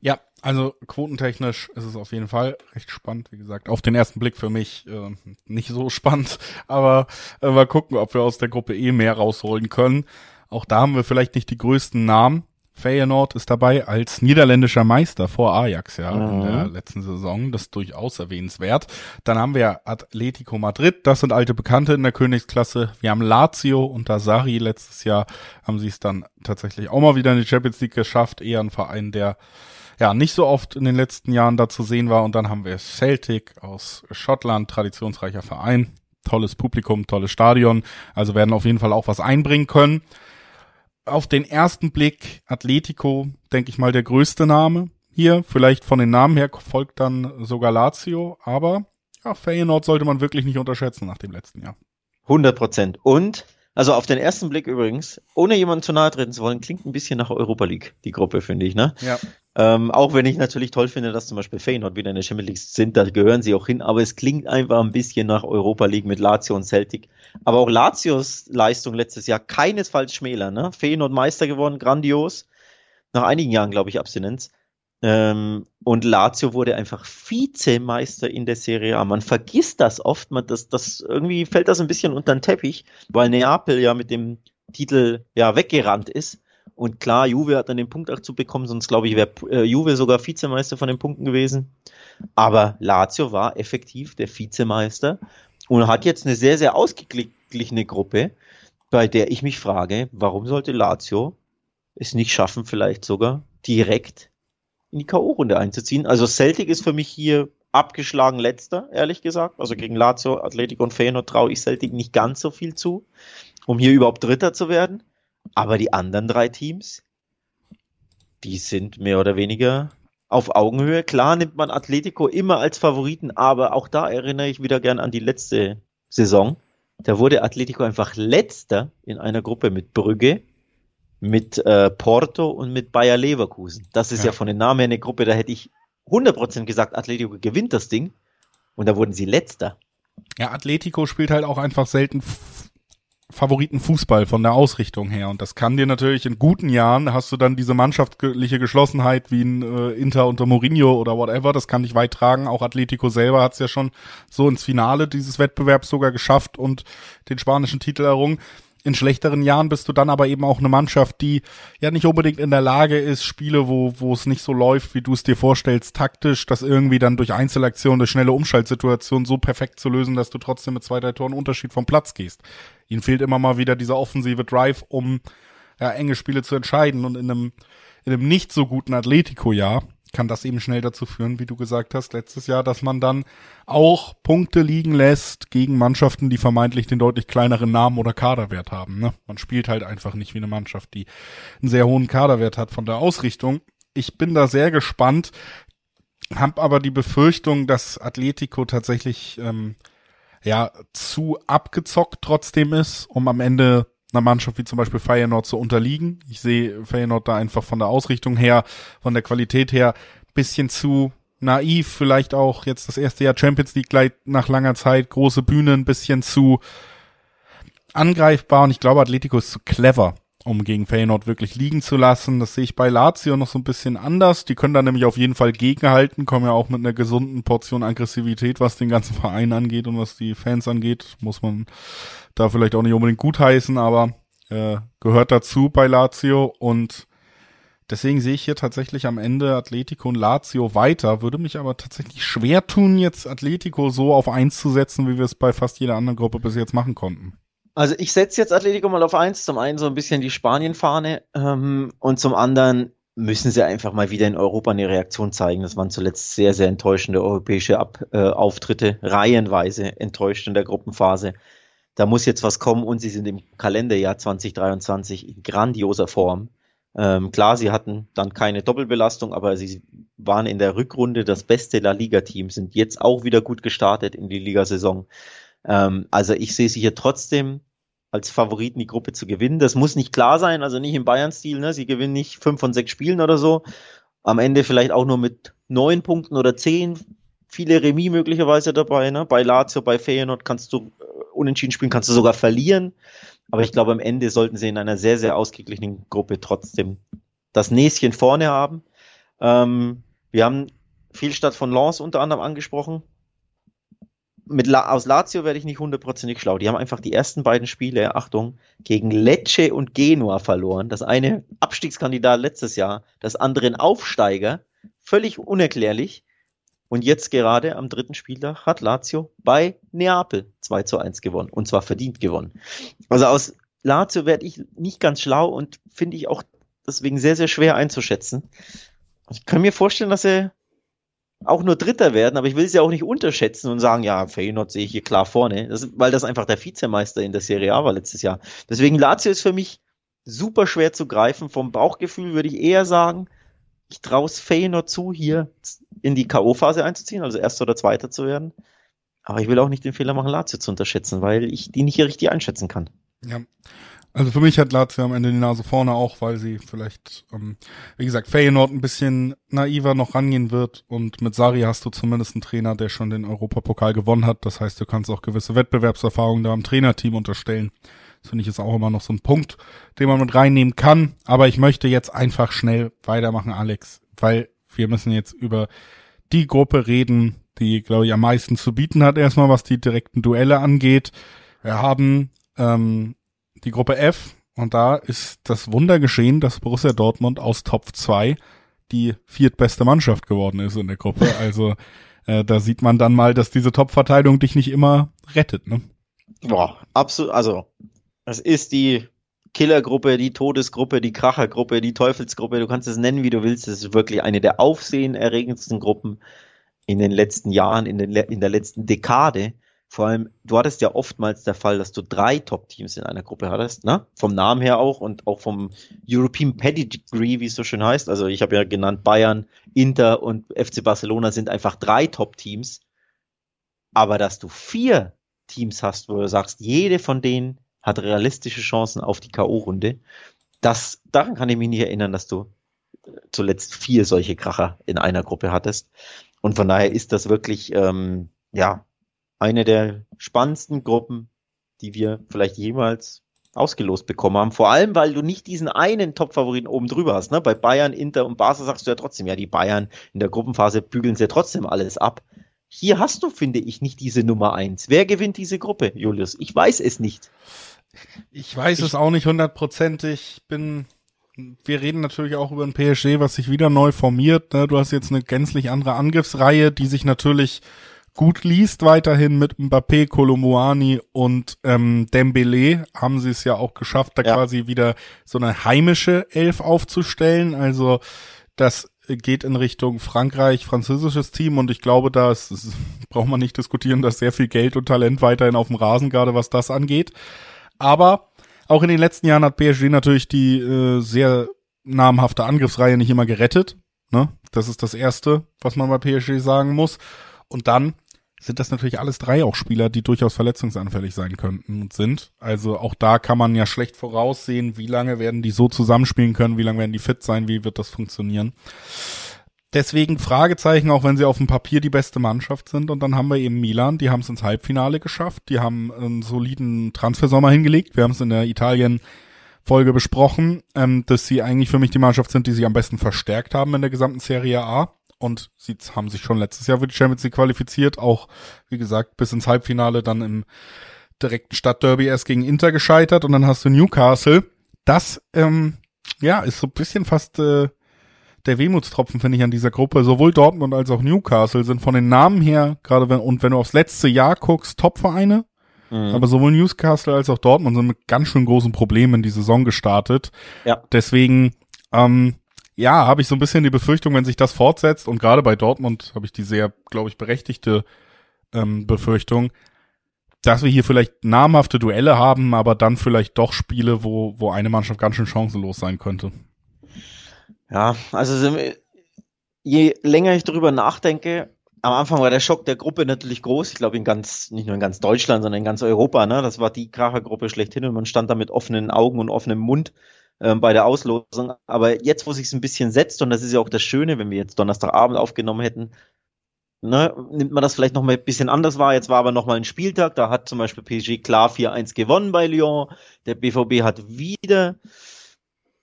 Ja, also quotentechnisch ist es auf jeden Fall recht spannend. Wie gesagt, auf den ersten Blick für mich äh, nicht so spannend, aber äh, mal gucken, ob wir aus der Gruppe eh mehr rausholen können. Auch da haben wir vielleicht nicht die größten Namen. Feyenoord ist dabei als niederländischer Meister vor Ajax, ja, mhm. in der letzten Saison. Das ist durchaus erwähnenswert. Dann haben wir Atletico Madrid, das sind alte Bekannte in der Königsklasse. Wir haben Lazio unter Sari letztes Jahr haben sie es dann tatsächlich auch mal wieder in die Champions League geschafft. Eher ein Verein, der ja nicht so oft in den letzten Jahren da zu sehen war. Und dann haben wir Celtic aus Schottland, traditionsreicher Verein, tolles Publikum, tolles Stadion. Also werden auf jeden Fall auch was einbringen können. Auf den ersten Blick Atletico, denke ich mal, der größte Name hier. Vielleicht von den Namen her folgt dann sogar Lazio, aber ja, Feyenoord sollte man wirklich nicht unterschätzen nach dem letzten Jahr. 100 Prozent. Und also auf den ersten Blick übrigens, ohne jemanden zu nahe treten zu wollen, klingt ein bisschen nach Europa League, die Gruppe, finde ich, ne? Ja. Ähm, auch wenn ich natürlich toll finde, dass zum Beispiel Feyenoord wieder in der Champions League sind, da gehören sie auch hin, aber es klingt einfach ein bisschen nach Europa League mit Lazio und Celtic. Aber auch Lazios Leistung letztes Jahr keinesfalls schmäler, ne? Feyenoord Meister geworden, grandios. Nach einigen Jahren, glaube ich, Abstinenz. Ähm, und Lazio wurde einfach Vizemeister in der Serie A. Man vergisst das oft, man, das, das irgendwie fällt das ein bisschen unter den Teppich, weil Neapel ja mit dem Titel ja weggerannt ist. Und klar, Juve hat dann den Punkt auch zu bekommen, sonst glaube ich, wäre äh, Juve sogar Vizemeister von den Punkten gewesen. Aber Lazio war effektiv der Vizemeister und hat jetzt eine sehr, sehr ausgeglichene Gruppe, bei der ich mich frage, warum sollte Lazio es nicht schaffen, vielleicht sogar direkt in die K.O.-Runde einzuziehen. Also Celtic ist für mich hier abgeschlagen letzter, ehrlich gesagt. Also gegen Lazio, Atletico und Feyenoord traue ich Celtic nicht ganz so viel zu. um hier überhaupt Dritter zu werden. Aber die anderen drei Teams, die sind mehr oder weniger auf Augenhöhe. Klar nimmt man Atletico immer als Favoriten, aber auch da erinnere ich wieder gern an die letzte Saison. Da wurde Atletico einfach letzter in einer Gruppe mit Brügge, mit äh, Porto und mit Bayer Leverkusen. Das ist ja. ja von den Namen her eine Gruppe, da hätte ich 100% gesagt, Atletico gewinnt das Ding. Und da wurden sie letzter. Ja, Atletico spielt halt auch einfach selten Favoriten Fußball von der Ausrichtung her. Und das kann dir natürlich in guten Jahren, hast du dann diese mannschaftliche Geschlossenheit wie ein äh, Inter unter Mourinho oder whatever, das kann dich weit tragen. Auch Atletico selber hat es ja schon so ins Finale dieses Wettbewerbs sogar geschafft und den spanischen Titel errungen. In schlechteren Jahren bist du dann aber eben auch eine Mannschaft, die ja nicht unbedingt in der Lage ist, Spiele, wo, wo es nicht so läuft, wie du es dir vorstellst, taktisch, das irgendwie dann durch Einzelaktionen, durch schnelle Umschaltsituationen so perfekt zu lösen, dass du trotzdem mit zwei, drei Toren Unterschied vom Platz gehst. Ihnen fehlt immer mal wieder dieser offensive Drive, um ja, enge Spiele zu entscheiden und in einem, in einem nicht so guten Atletico-Jahr kann das eben schnell dazu führen, wie du gesagt hast, letztes Jahr, dass man dann auch Punkte liegen lässt gegen Mannschaften, die vermeintlich den deutlich kleineren Namen oder Kaderwert haben. Ne? Man spielt halt einfach nicht wie eine Mannschaft, die einen sehr hohen Kaderwert hat von der Ausrichtung. Ich bin da sehr gespannt, habe aber die Befürchtung, dass Atletico tatsächlich ähm, ja zu abgezockt trotzdem ist, um am Ende einer Mannschaft wie zum Beispiel Feyenoord zu unterliegen. Ich sehe Feyenoord da einfach von der Ausrichtung her, von der Qualität her bisschen zu naiv, vielleicht auch jetzt das erste Jahr Champions League gleich nach langer Zeit, große Bühne, ein bisschen zu angreifbar und ich glaube, Atletico ist zu clever, um gegen Feyenoord wirklich liegen zu lassen. Das sehe ich bei Lazio noch so ein bisschen anders. Die können da nämlich auf jeden Fall gegenhalten, kommen ja auch mit einer gesunden Portion Aggressivität, was den ganzen Verein angeht und was die Fans angeht, muss man da vielleicht auch nicht unbedingt gutheißen, aber äh, gehört dazu bei Lazio und deswegen sehe ich hier tatsächlich am Ende Atletico und Lazio weiter, würde mich aber tatsächlich schwer tun, jetzt Atletico so auf eins zu setzen, wie wir es bei fast jeder anderen Gruppe bis jetzt machen konnten. Also ich setze jetzt Atletico mal auf eins, zum einen so ein bisschen die Spanien-Fahne ähm, und zum anderen müssen sie einfach mal wieder in Europa eine Reaktion zeigen. Das waren zuletzt sehr, sehr enttäuschende europäische Ab äh, Auftritte, reihenweise enttäuscht in der Gruppenphase da muss jetzt was kommen und sie sind im Kalenderjahr 2023 in grandioser Form. Ähm, klar, sie hatten dann keine Doppelbelastung, aber sie waren in der Rückrunde das beste La Liga-Team, sind jetzt auch wieder gut gestartet in die Ligasaison. Ähm, also ich sehe sie hier trotzdem als Favoriten die Gruppe zu gewinnen. Das muss nicht klar sein, also nicht im Bayern-Stil, ne? Sie gewinnen nicht fünf von sechs Spielen oder so. Am Ende vielleicht auch nur mit neun Punkten oder zehn. Viele Remis möglicherweise dabei, ne? Bei Lazio, bei Feyenoord kannst du unentschieden spielen, kannst du sogar verlieren. Aber ich glaube, am Ende sollten sie in einer sehr, sehr ausgeglichenen Gruppe trotzdem das Näschen vorne haben. Ähm, wir haben viel Stadt von Lens unter anderem angesprochen. Mit La aus Lazio werde ich nicht hundertprozentig schlau. Die haben einfach die ersten beiden Spiele, Achtung, gegen Lecce und Genua verloren. Das eine Abstiegskandidat letztes Jahr, das andere ein Aufsteiger. Völlig unerklärlich. Und jetzt gerade am dritten Spieltag hat Lazio bei Neapel 2 zu 1 gewonnen. Und zwar verdient gewonnen. Also aus Lazio werde ich nicht ganz schlau und finde ich auch deswegen sehr, sehr schwer einzuschätzen. Ich kann mir vorstellen, dass sie auch nur Dritter werden, aber ich will sie auch nicht unterschätzen und sagen, ja, Feyenoord sehe ich hier klar vorne, das, weil das einfach der Vizemeister in der Serie A war letztes Jahr. Deswegen Lazio ist für mich super schwer zu greifen. Vom Bauchgefühl würde ich eher sagen, ich traue es Feyenoord zu, hier in die K.O.-Phase einzuziehen, also Erster oder Zweiter zu werden. Aber ich will auch nicht den Fehler machen, Lazio zu unterschätzen, weil ich die nicht hier richtig einschätzen kann. Ja. Also für mich hat Lazio am Ende die Nase vorne auch, weil sie vielleicht, ähm, wie gesagt, Feyenoord ein bisschen naiver noch rangehen wird und mit Sari hast du zumindest einen Trainer, der schon den Europapokal gewonnen hat. Das heißt, du kannst auch gewisse Wettbewerbserfahrungen da im Trainerteam unterstellen. Das finde ich ist auch immer noch so ein Punkt, den man mit reinnehmen kann. Aber ich möchte jetzt einfach schnell weitermachen, Alex, weil wir müssen jetzt über die Gruppe reden, die, glaube ich, am meisten zu bieten hat, erstmal was die direkten Duelle angeht. Wir haben ähm, die Gruppe F und da ist das Wunder geschehen, dass Borussia Dortmund aus Top 2 die viertbeste Mannschaft geworden ist in der Gruppe. Also äh, da sieht man dann mal, dass diese Top-Verteilung dich nicht immer rettet. Ne? Boah, absolut. Also das ist die Killergruppe, die Todesgruppe, die Krachergruppe, die Teufelsgruppe, du kannst es nennen, wie du willst. Es ist wirklich eine der aufsehenerregendsten Gruppen in den letzten Jahren, in, den, in der letzten Dekade. Vor allem, du hattest ja oftmals der Fall, dass du drei Top-Teams in einer Gruppe hattest, ne? Vom Namen her auch und auch vom European Pedigree, wie es so schön heißt. Also ich habe ja genannt, Bayern, Inter und FC Barcelona sind einfach drei Top-Teams. Aber dass du vier Teams hast, wo du sagst, jede von denen hat realistische Chancen auf die K.O.-Runde, das, daran kann ich mich nicht erinnern, dass du zuletzt vier solche Kracher in einer Gruppe hattest. Und von daher ist das wirklich, ähm, ja, eine der spannendsten Gruppen, die wir vielleicht jemals ausgelost bekommen haben. Vor allem, weil du nicht diesen einen Top-Favoriten oben drüber hast. Ne? Bei Bayern, Inter und Barca sagst du ja trotzdem, ja, die Bayern in der Gruppenphase bügeln sie ja trotzdem alles ab. Hier hast du, finde ich, nicht diese Nummer eins. Wer gewinnt diese Gruppe, Julius? Ich weiß es nicht. Ich weiß ich, es auch nicht hundertprozentig. Bin, wir reden natürlich auch über ein PSG, was sich wieder neu formiert. Ne? Du hast jetzt eine gänzlich andere Angriffsreihe, die sich natürlich gut liest weiterhin mit Mbappé, Kolomoani und ähm, Dembele haben sie es ja auch geschafft, da ja. quasi wieder so eine heimische Elf aufzustellen. Also das geht in Richtung Frankreich, französisches Team und ich glaube, da braucht man nicht diskutieren, dass sehr viel Geld und Talent weiterhin auf dem Rasen, gerade was das angeht. Aber auch in den letzten Jahren hat PSG natürlich die äh, sehr namhafte Angriffsreihe nicht immer gerettet. Ne? Das ist das Erste, was man bei PSG sagen muss. Und dann sind das natürlich alles drei auch Spieler, die durchaus verletzungsanfällig sein könnten und sind. Also auch da kann man ja schlecht voraussehen, wie lange werden die so zusammenspielen können, wie lange werden die fit sein, wie wird das funktionieren. Deswegen Fragezeichen, auch wenn sie auf dem Papier die beste Mannschaft sind. Und dann haben wir eben Milan, die haben es ins Halbfinale geschafft, die haben einen soliden Transfersommer hingelegt. Wir haben es in der Italien Folge besprochen, ähm, dass sie eigentlich für mich die Mannschaft sind, die sich am besten verstärkt haben in der gesamten Serie A und sie haben sich schon letztes Jahr für die Champions League qualifiziert, auch wie gesagt bis ins Halbfinale dann im direkten Stadtderby erst gegen Inter gescheitert und dann hast du Newcastle. Das ähm, ja ist so ein bisschen fast äh, der Wehmutstropfen finde ich an dieser Gruppe. Sowohl Dortmund als auch Newcastle sind von den Namen her gerade wenn und wenn du aufs letzte Jahr guckst Topvereine. Mhm. Aber sowohl Newcastle als auch Dortmund sind mit ganz schön großen Problemen in die Saison gestartet. Ja. Deswegen ähm, ja, habe ich so ein bisschen die Befürchtung, wenn sich das fortsetzt, und gerade bei Dortmund habe ich die sehr, glaube ich, berechtigte ähm, Befürchtung, dass wir hier vielleicht namhafte Duelle haben, aber dann vielleicht doch Spiele, wo, wo eine Mannschaft ganz schön chancenlos sein könnte. Ja, also je länger ich darüber nachdenke, am Anfang war der Schock der Gruppe natürlich groß. Ich glaube in ganz, nicht nur in ganz Deutschland, sondern in ganz Europa. Ne? Das war die Krachergruppe schlechthin und man stand da mit offenen Augen und offenem Mund ähm, bei der Auslosung. Aber jetzt, wo sich ein bisschen setzt, und das ist ja auch das Schöne, wenn wir jetzt Donnerstagabend aufgenommen hätten, ne, nimmt man das vielleicht noch mal ein bisschen anders wahr. Jetzt war aber noch mal ein Spieltag, da hat zum Beispiel PSG klar 4-1 gewonnen bei Lyon. Der BVB hat wieder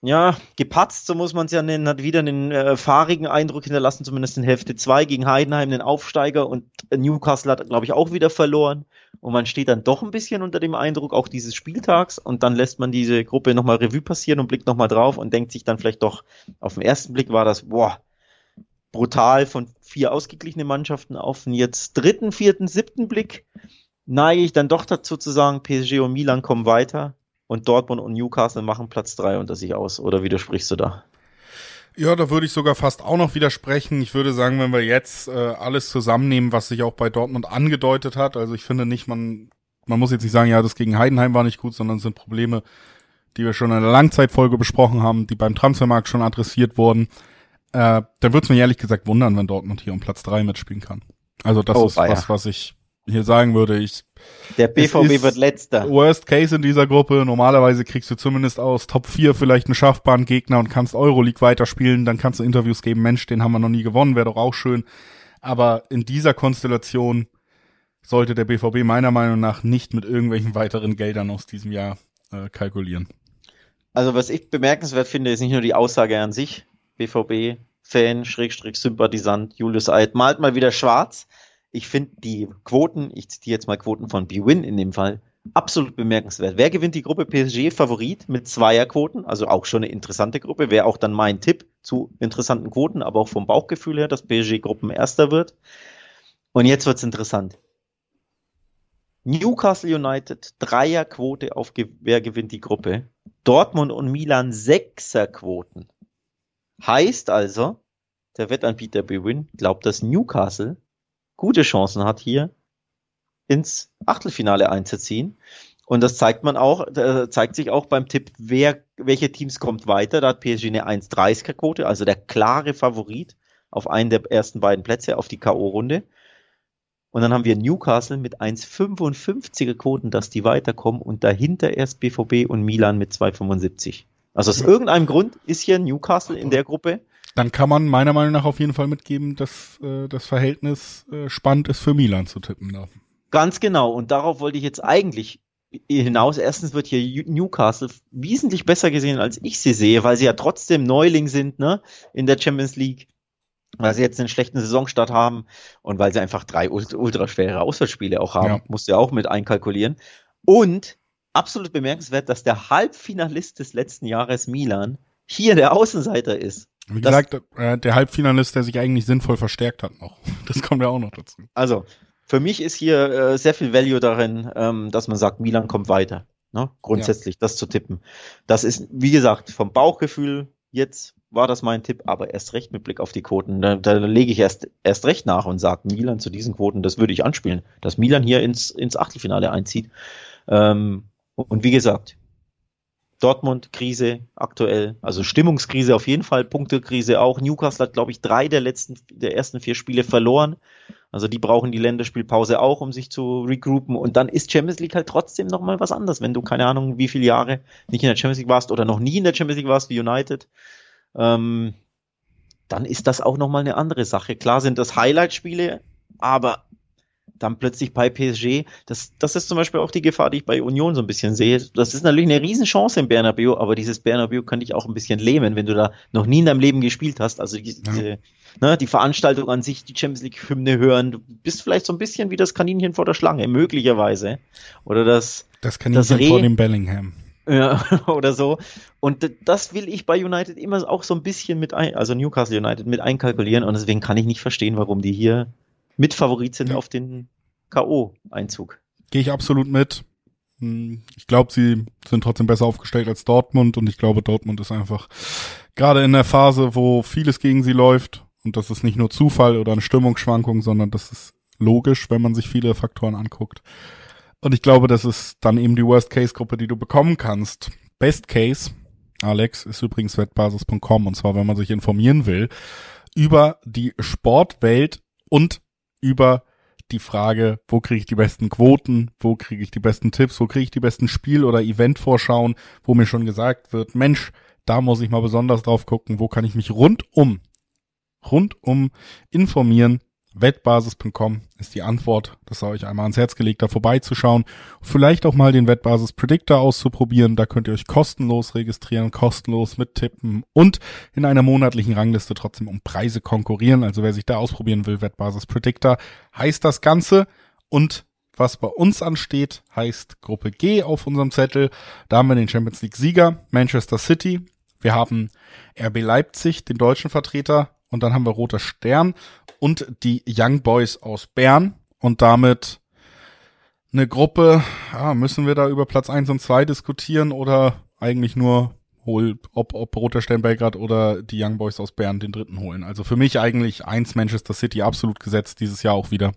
ja, gepatzt, so muss man es ja nennen, hat wieder einen äh, fahrigen Eindruck hinterlassen, zumindest in Hälfte 2 gegen Heidenheim, den Aufsteiger und Newcastle hat, glaube ich, auch wieder verloren. Und man steht dann doch ein bisschen unter dem Eindruck auch dieses Spieltags und dann lässt man diese Gruppe nochmal Revue passieren und blickt nochmal drauf und denkt sich dann vielleicht doch, auf den ersten Blick war das, boah, brutal von vier ausgeglichene Mannschaften auf den jetzt dritten, vierten, siebten Blick neige ich dann doch dazu zu sagen, PSG und Milan kommen weiter und Dortmund und Newcastle machen Platz drei unter sich aus. Oder widersprichst du da? Ja, da würde ich sogar fast auch noch widersprechen. Ich würde sagen, wenn wir jetzt äh, alles zusammennehmen, was sich auch bei Dortmund angedeutet hat, also ich finde nicht, man, man muss jetzt nicht sagen, ja, das gegen Heidenheim war nicht gut, sondern es sind Probleme, die wir schon in der Langzeitfolge besprochen haben, die beim Transfermarkt schon adressiert wurden. Äh, dann würde es mich ehrlich gesagt wundern, wenn Dortmund hier um Platz drei mitspielen kann. Also das oh, ist was, was ich hier sagen würde, ich. Der BVB wird letzter. Worst Case in dieser Gruppe. Normalerweise kriegst du zumindest aus Top 4 vielleicht einen schaffbaren Gegner und kannst Euroleague weiterspielen. Dann kannst du Interviews geben. Mensch, den haben wir noch nie gewonnen, wäre doch auch schön. Aber in dieser Konstellation sollte der BVB meiner Meinung nach nicht mit irgendwelchen weiteren Geldern aus diesem Jahr äh, kalkulieren. Also was ich bemerkenswert finde, ist nicht nur die Aussage an sich. BVB Fan, Schrägstrich, Sympathisant, Julius Eid malt mal wieder schwarz ich finde die Quoten, ich zitiere jetzt mal Quoten von B-Win in dem Fall, absolut bemerkenswert. Wer gewinnt die Gruppe PSG Favorit mit Zweierquoten? Also auch schon eine interessante Gruppe. Wäre auch dann mein Tipp zu interessanten Quoten, aber auch vom Bauchgefühl her, dass PSG Gruppenerster wird. Und jetzt wird's interessant. Newcastle United Dreierquote auf wer gewinnt die Gruppe. Dortmund und Milan Sechserquoten. Heißt also, der Wettanbieter Bewin glaubt, dass Newcastle gute Chancen hat hier ins Achtelfinale einzuziehen. Und das zeigt man auch, äh, zeigt sich auch beim Tipp, wer, welche Teams kommt weiter. Da hat PSG eine 1,30er Quote, also der klare Favorit auf einen der ersten beiden Plätze, auf die K.O.-Runde. Und dann haben wir Newcastle mit 1,55er Quoten, dass die weiterkommen und dahinter erst BVB und Milan mit 2,75. Also aus irgendeinem Grund ist hier Newcastle in der Gruppe. Dann kann man meiner Meinung nach auf jeden Fall mitgeben, dass äh, das Verhältnis äh, spannend ist für Milan zu tippen. Da. Ganz genau. Und darauf wollte ich jetzt eigentlich hinaus. Erstens wird hier Newcastle wesentlich besser gesehen, als ich sie sehe, weil sie ja trotzdem Neuling sind, ne, in der Champions League, weil sie jetzt einen schlechten Saisonstart haben und weil sie einfach drei ultra schwere Auswärtsspiele auch haben, ja. musst du ja auch mit einkalkulieren. Und absolut bemerkenswert, dass der Halbfinalist des letzten Jahres Milan hier der Außenseiter ist. Wie gesagt, äh, der Halbfinalist, der sich eigentlich sinnvoll verstärkt hat noch. Das kommt ja auch noch dazu. Also, für mich ist hier äh, sehr viel Value darin, ähm, dass man sagt, Milan kommt weiter. Ne? Grundsätzlich, ja. das zu tippen. Das ist, wie gesagt, vom Bauchgefühl jetzt war das mein Tipp, aber erst recht mit Blick auf die Quoten. Da, da lege ich erst, erst recht nach und sage, Milan zu diesen Quoten, das würde ich anspielen, dass Milan hier ins, ins Achtelfinale einzieht. Ähm, und wie gesagt, Dortmund Krise aktuell, also Stimmungskrise auf jeden Fall, Punktekrise auch. Newcastle hat, glaube ich, drei der letzten, der ersten vier Spiele verloren. Also die brauchen die Länderspielpause auch, um sich zu regroupen. Und dann ist Champions League halt trotzdem nochmal was anderes, wenn du keine Ahnung, wie viele Jahre nicht in der Champions League warst oder noch nie in der Champions League warst wie United. Ähm, dann ist das auch nochmal eine andere Sache. Klar sind das Highlight-Spiele, aber dann plötzlich bei PSG, das, das ist zum Beispiel auch die Gefahr, die ich bei Union so ein bisschen sehe. Das ist natürlich eine Riesenchance im Bernabeu, aber dieses Bernabeu könnte ich auch ein bisschen lähmen, wenn du da noch nie in deinem Leben gespielt hast. Also die, ja. diese, ne, die Veranstaltung an sich, die Champions League Hymne hören, du bist vielleicht so ein bisschen wie das Kaninchen vor der Schlange, möglicherweise. Oder das, das Kaninchen das vor dem Bellingham. Ja, oder so. Und das will ich bei United immer auch so ein bisschen mit ein, also Newcastle United mit einkalkulieren und deswegen kann ich nicht verstehen, warum die hier Mitfavorit sind ja. auf den K.O.-Einzug. Gehe ich absolut mit. Hm, ich glaube, sie sind trotzdem besser aufgestellt als Dortmund und ich glaube, Dortmund ist einfach gerade in der Phase, wo vieles gegen sie läuft und das ist nicht nur Zufall oder eine Stimmungsschwankung, sondern das ist logisch, wenn man sich viele Faktoren anguckt. Und ich glaube, das ist dann eben die Worst-Case-Gruppe, die du bekommen kannst. Best Case, Alex, ist übrigens wettbasis.com und zwar, wenn man sich informieren will über die Sportwelt und über die Frage, wo kriege ich die besten Quoten, wo kriege ich die besten Tipps, wo kriege ich die besten Spiel- oder Eventvorschauen, wo mir schon gesagt wird, Mensch, da muss ich mal besonders drauf gucken, wo kann ich mich rundum, rundum informieren, Wettbasis.com ist die Antwort. Das sei euch einmal ans Herz gelegt, da vorbeizuschauen. Vielleicht auch mal den Wettbasis Predictor auszuprobieren. Da könnt ihr euch kostenlos registrieren, kostenlos mittippen und in einer monatlichen Rangliste trotzdem um Preise konkurrieren. Also wer sich da ausprobieren will, Wettbasis Predictor heißt das Ganze. Und was bei uns ansteht, heißt Gruppe G auf unserem Zettel. Da haben wir den Champions League Sieger Manchester City. Wir haben RB Leipzig, den deutschen Vertreter, und dann haben wir Roter Stern und die Young Boys aus Bern und damit eine Gruppe, ja, müssen wir da über Platz eins und zwei diskutieren oder eigentlich nur hol, ob, ob Roter Stern Belgrad oder die Young Boys aus Bern den dritten holen. Also für mich eigentlich eins Manchester City absolut gesetzt dieses Jahr auch wieder.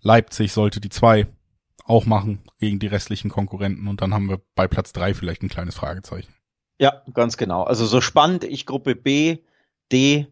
Leipzig sollte die zwei auch machen gegen die restlichen Konkurrenten und dann haben wir bei Platz drei vielleicht ein kleines Fragezeichen. Ja, ganz genau. Also so spannend ich Gruppe B, D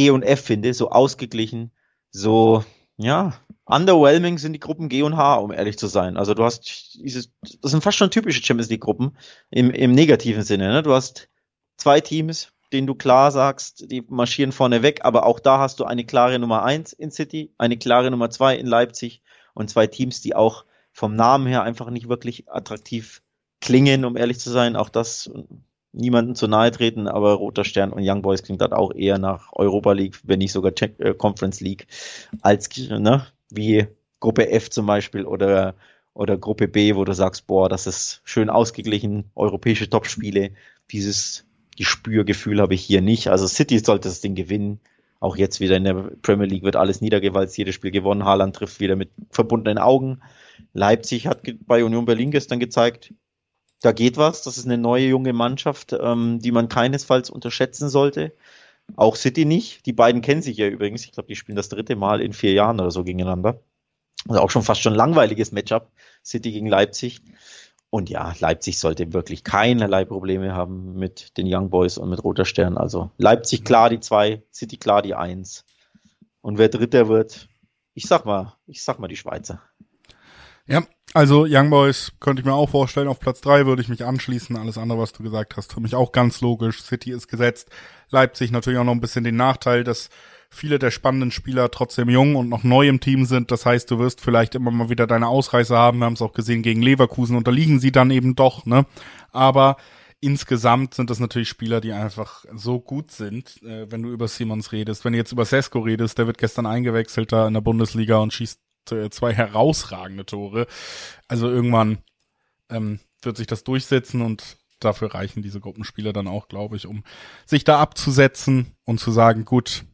E und F finde, so ausgeglichen, so, ja, underwhelming sind die Gruppen G und H, um ehrlich zu sein. Also du hast dieses, das sind fast schon typische Champions League Gruppen im, im negativen Sinne. Ne? Du hast zwei Teams, denen du klar sagst, die marschieren vorne weg, aber auch da hast du eine klare Nummer eins in City, eine klare Nummer zwei in Leipzig und zwei Teams, die auch vom Namen her einfach nicht wirklich attraktiv klingen, um ehrlich zu sein. Auch das niemanden zu nahe treten, aber Roter Stern und Young Boys klingt halt auch eher nach Europa League, wenn nicht sogar äh, Conference League, als ne, wie Gruppe F zum Beispiel oder, oder Gruppe B, wo du sagst, boah, das ist schön ausgeglichen, europäische Topspiele, dieses Spürgefühl habe ich hier nicht. Also City sollte das Ding gewinnen. Auch jetzt wieder in der Premier League wird alles niedergewalzt, jedes Spiel gewonnen. Haaland trifft wieder mit verbundenen Augen. Leipzig hat bei Union Berlin gestern gezeigt, da geht was. Das ist eine neue junge Mannschaft, ähm, die man keinesfalls unterschätzen sollte. Auch City nicht. Die beiden kennen sich ja übrigens. Ich glaube, die spielen das dritte Mal in vier Jahren oder so gegeneinander. Also auch schon fast schon langweiliges Matchup, City gegen Leipzig. Und ja, Leipzig sollte wirklich keinerlei Probleme haben mit den Young Boys und mit Roter Stern. Also Leipzig klar die zwei, City klar die eins. Und wer Dritter wird, ich sag mal, ich sag mal die Schweizer. Ja, also Young Boys könnte ich mir auch vorstellen. Auf Platz drei würde ich mich anschließen. Alles andere, was du gesagt hast, für mich auch ganz logisch. City ist gesetzt. Leipzig natürlich auch noch ein bisschen den Nachteil, dass viele der spannenden Spieler trotzdem jung und noch neu im Team sind. Das heißt, du wirst vielleicht immer mal wieder deine Ausreißer haben. Wir haben es auch gesehen gegen Leverkusen, unterliegen sie dann eben doch, ne? Aber insgesamt sind das natürlich Spieler, die einfach so gut sind, äh, wenn du über Simons redest. Wenn du jetzt über Sesko redest, der wird gestern eingewechselt da in der Bundesliga und schießt zwei herausragende Tore. Also irgendwann ähm, wird sich das durchsetzen und dafür reichen diese Gruppenspiele dann auch, glaube ich, um sich da abzusetzen und zu sagen, gut,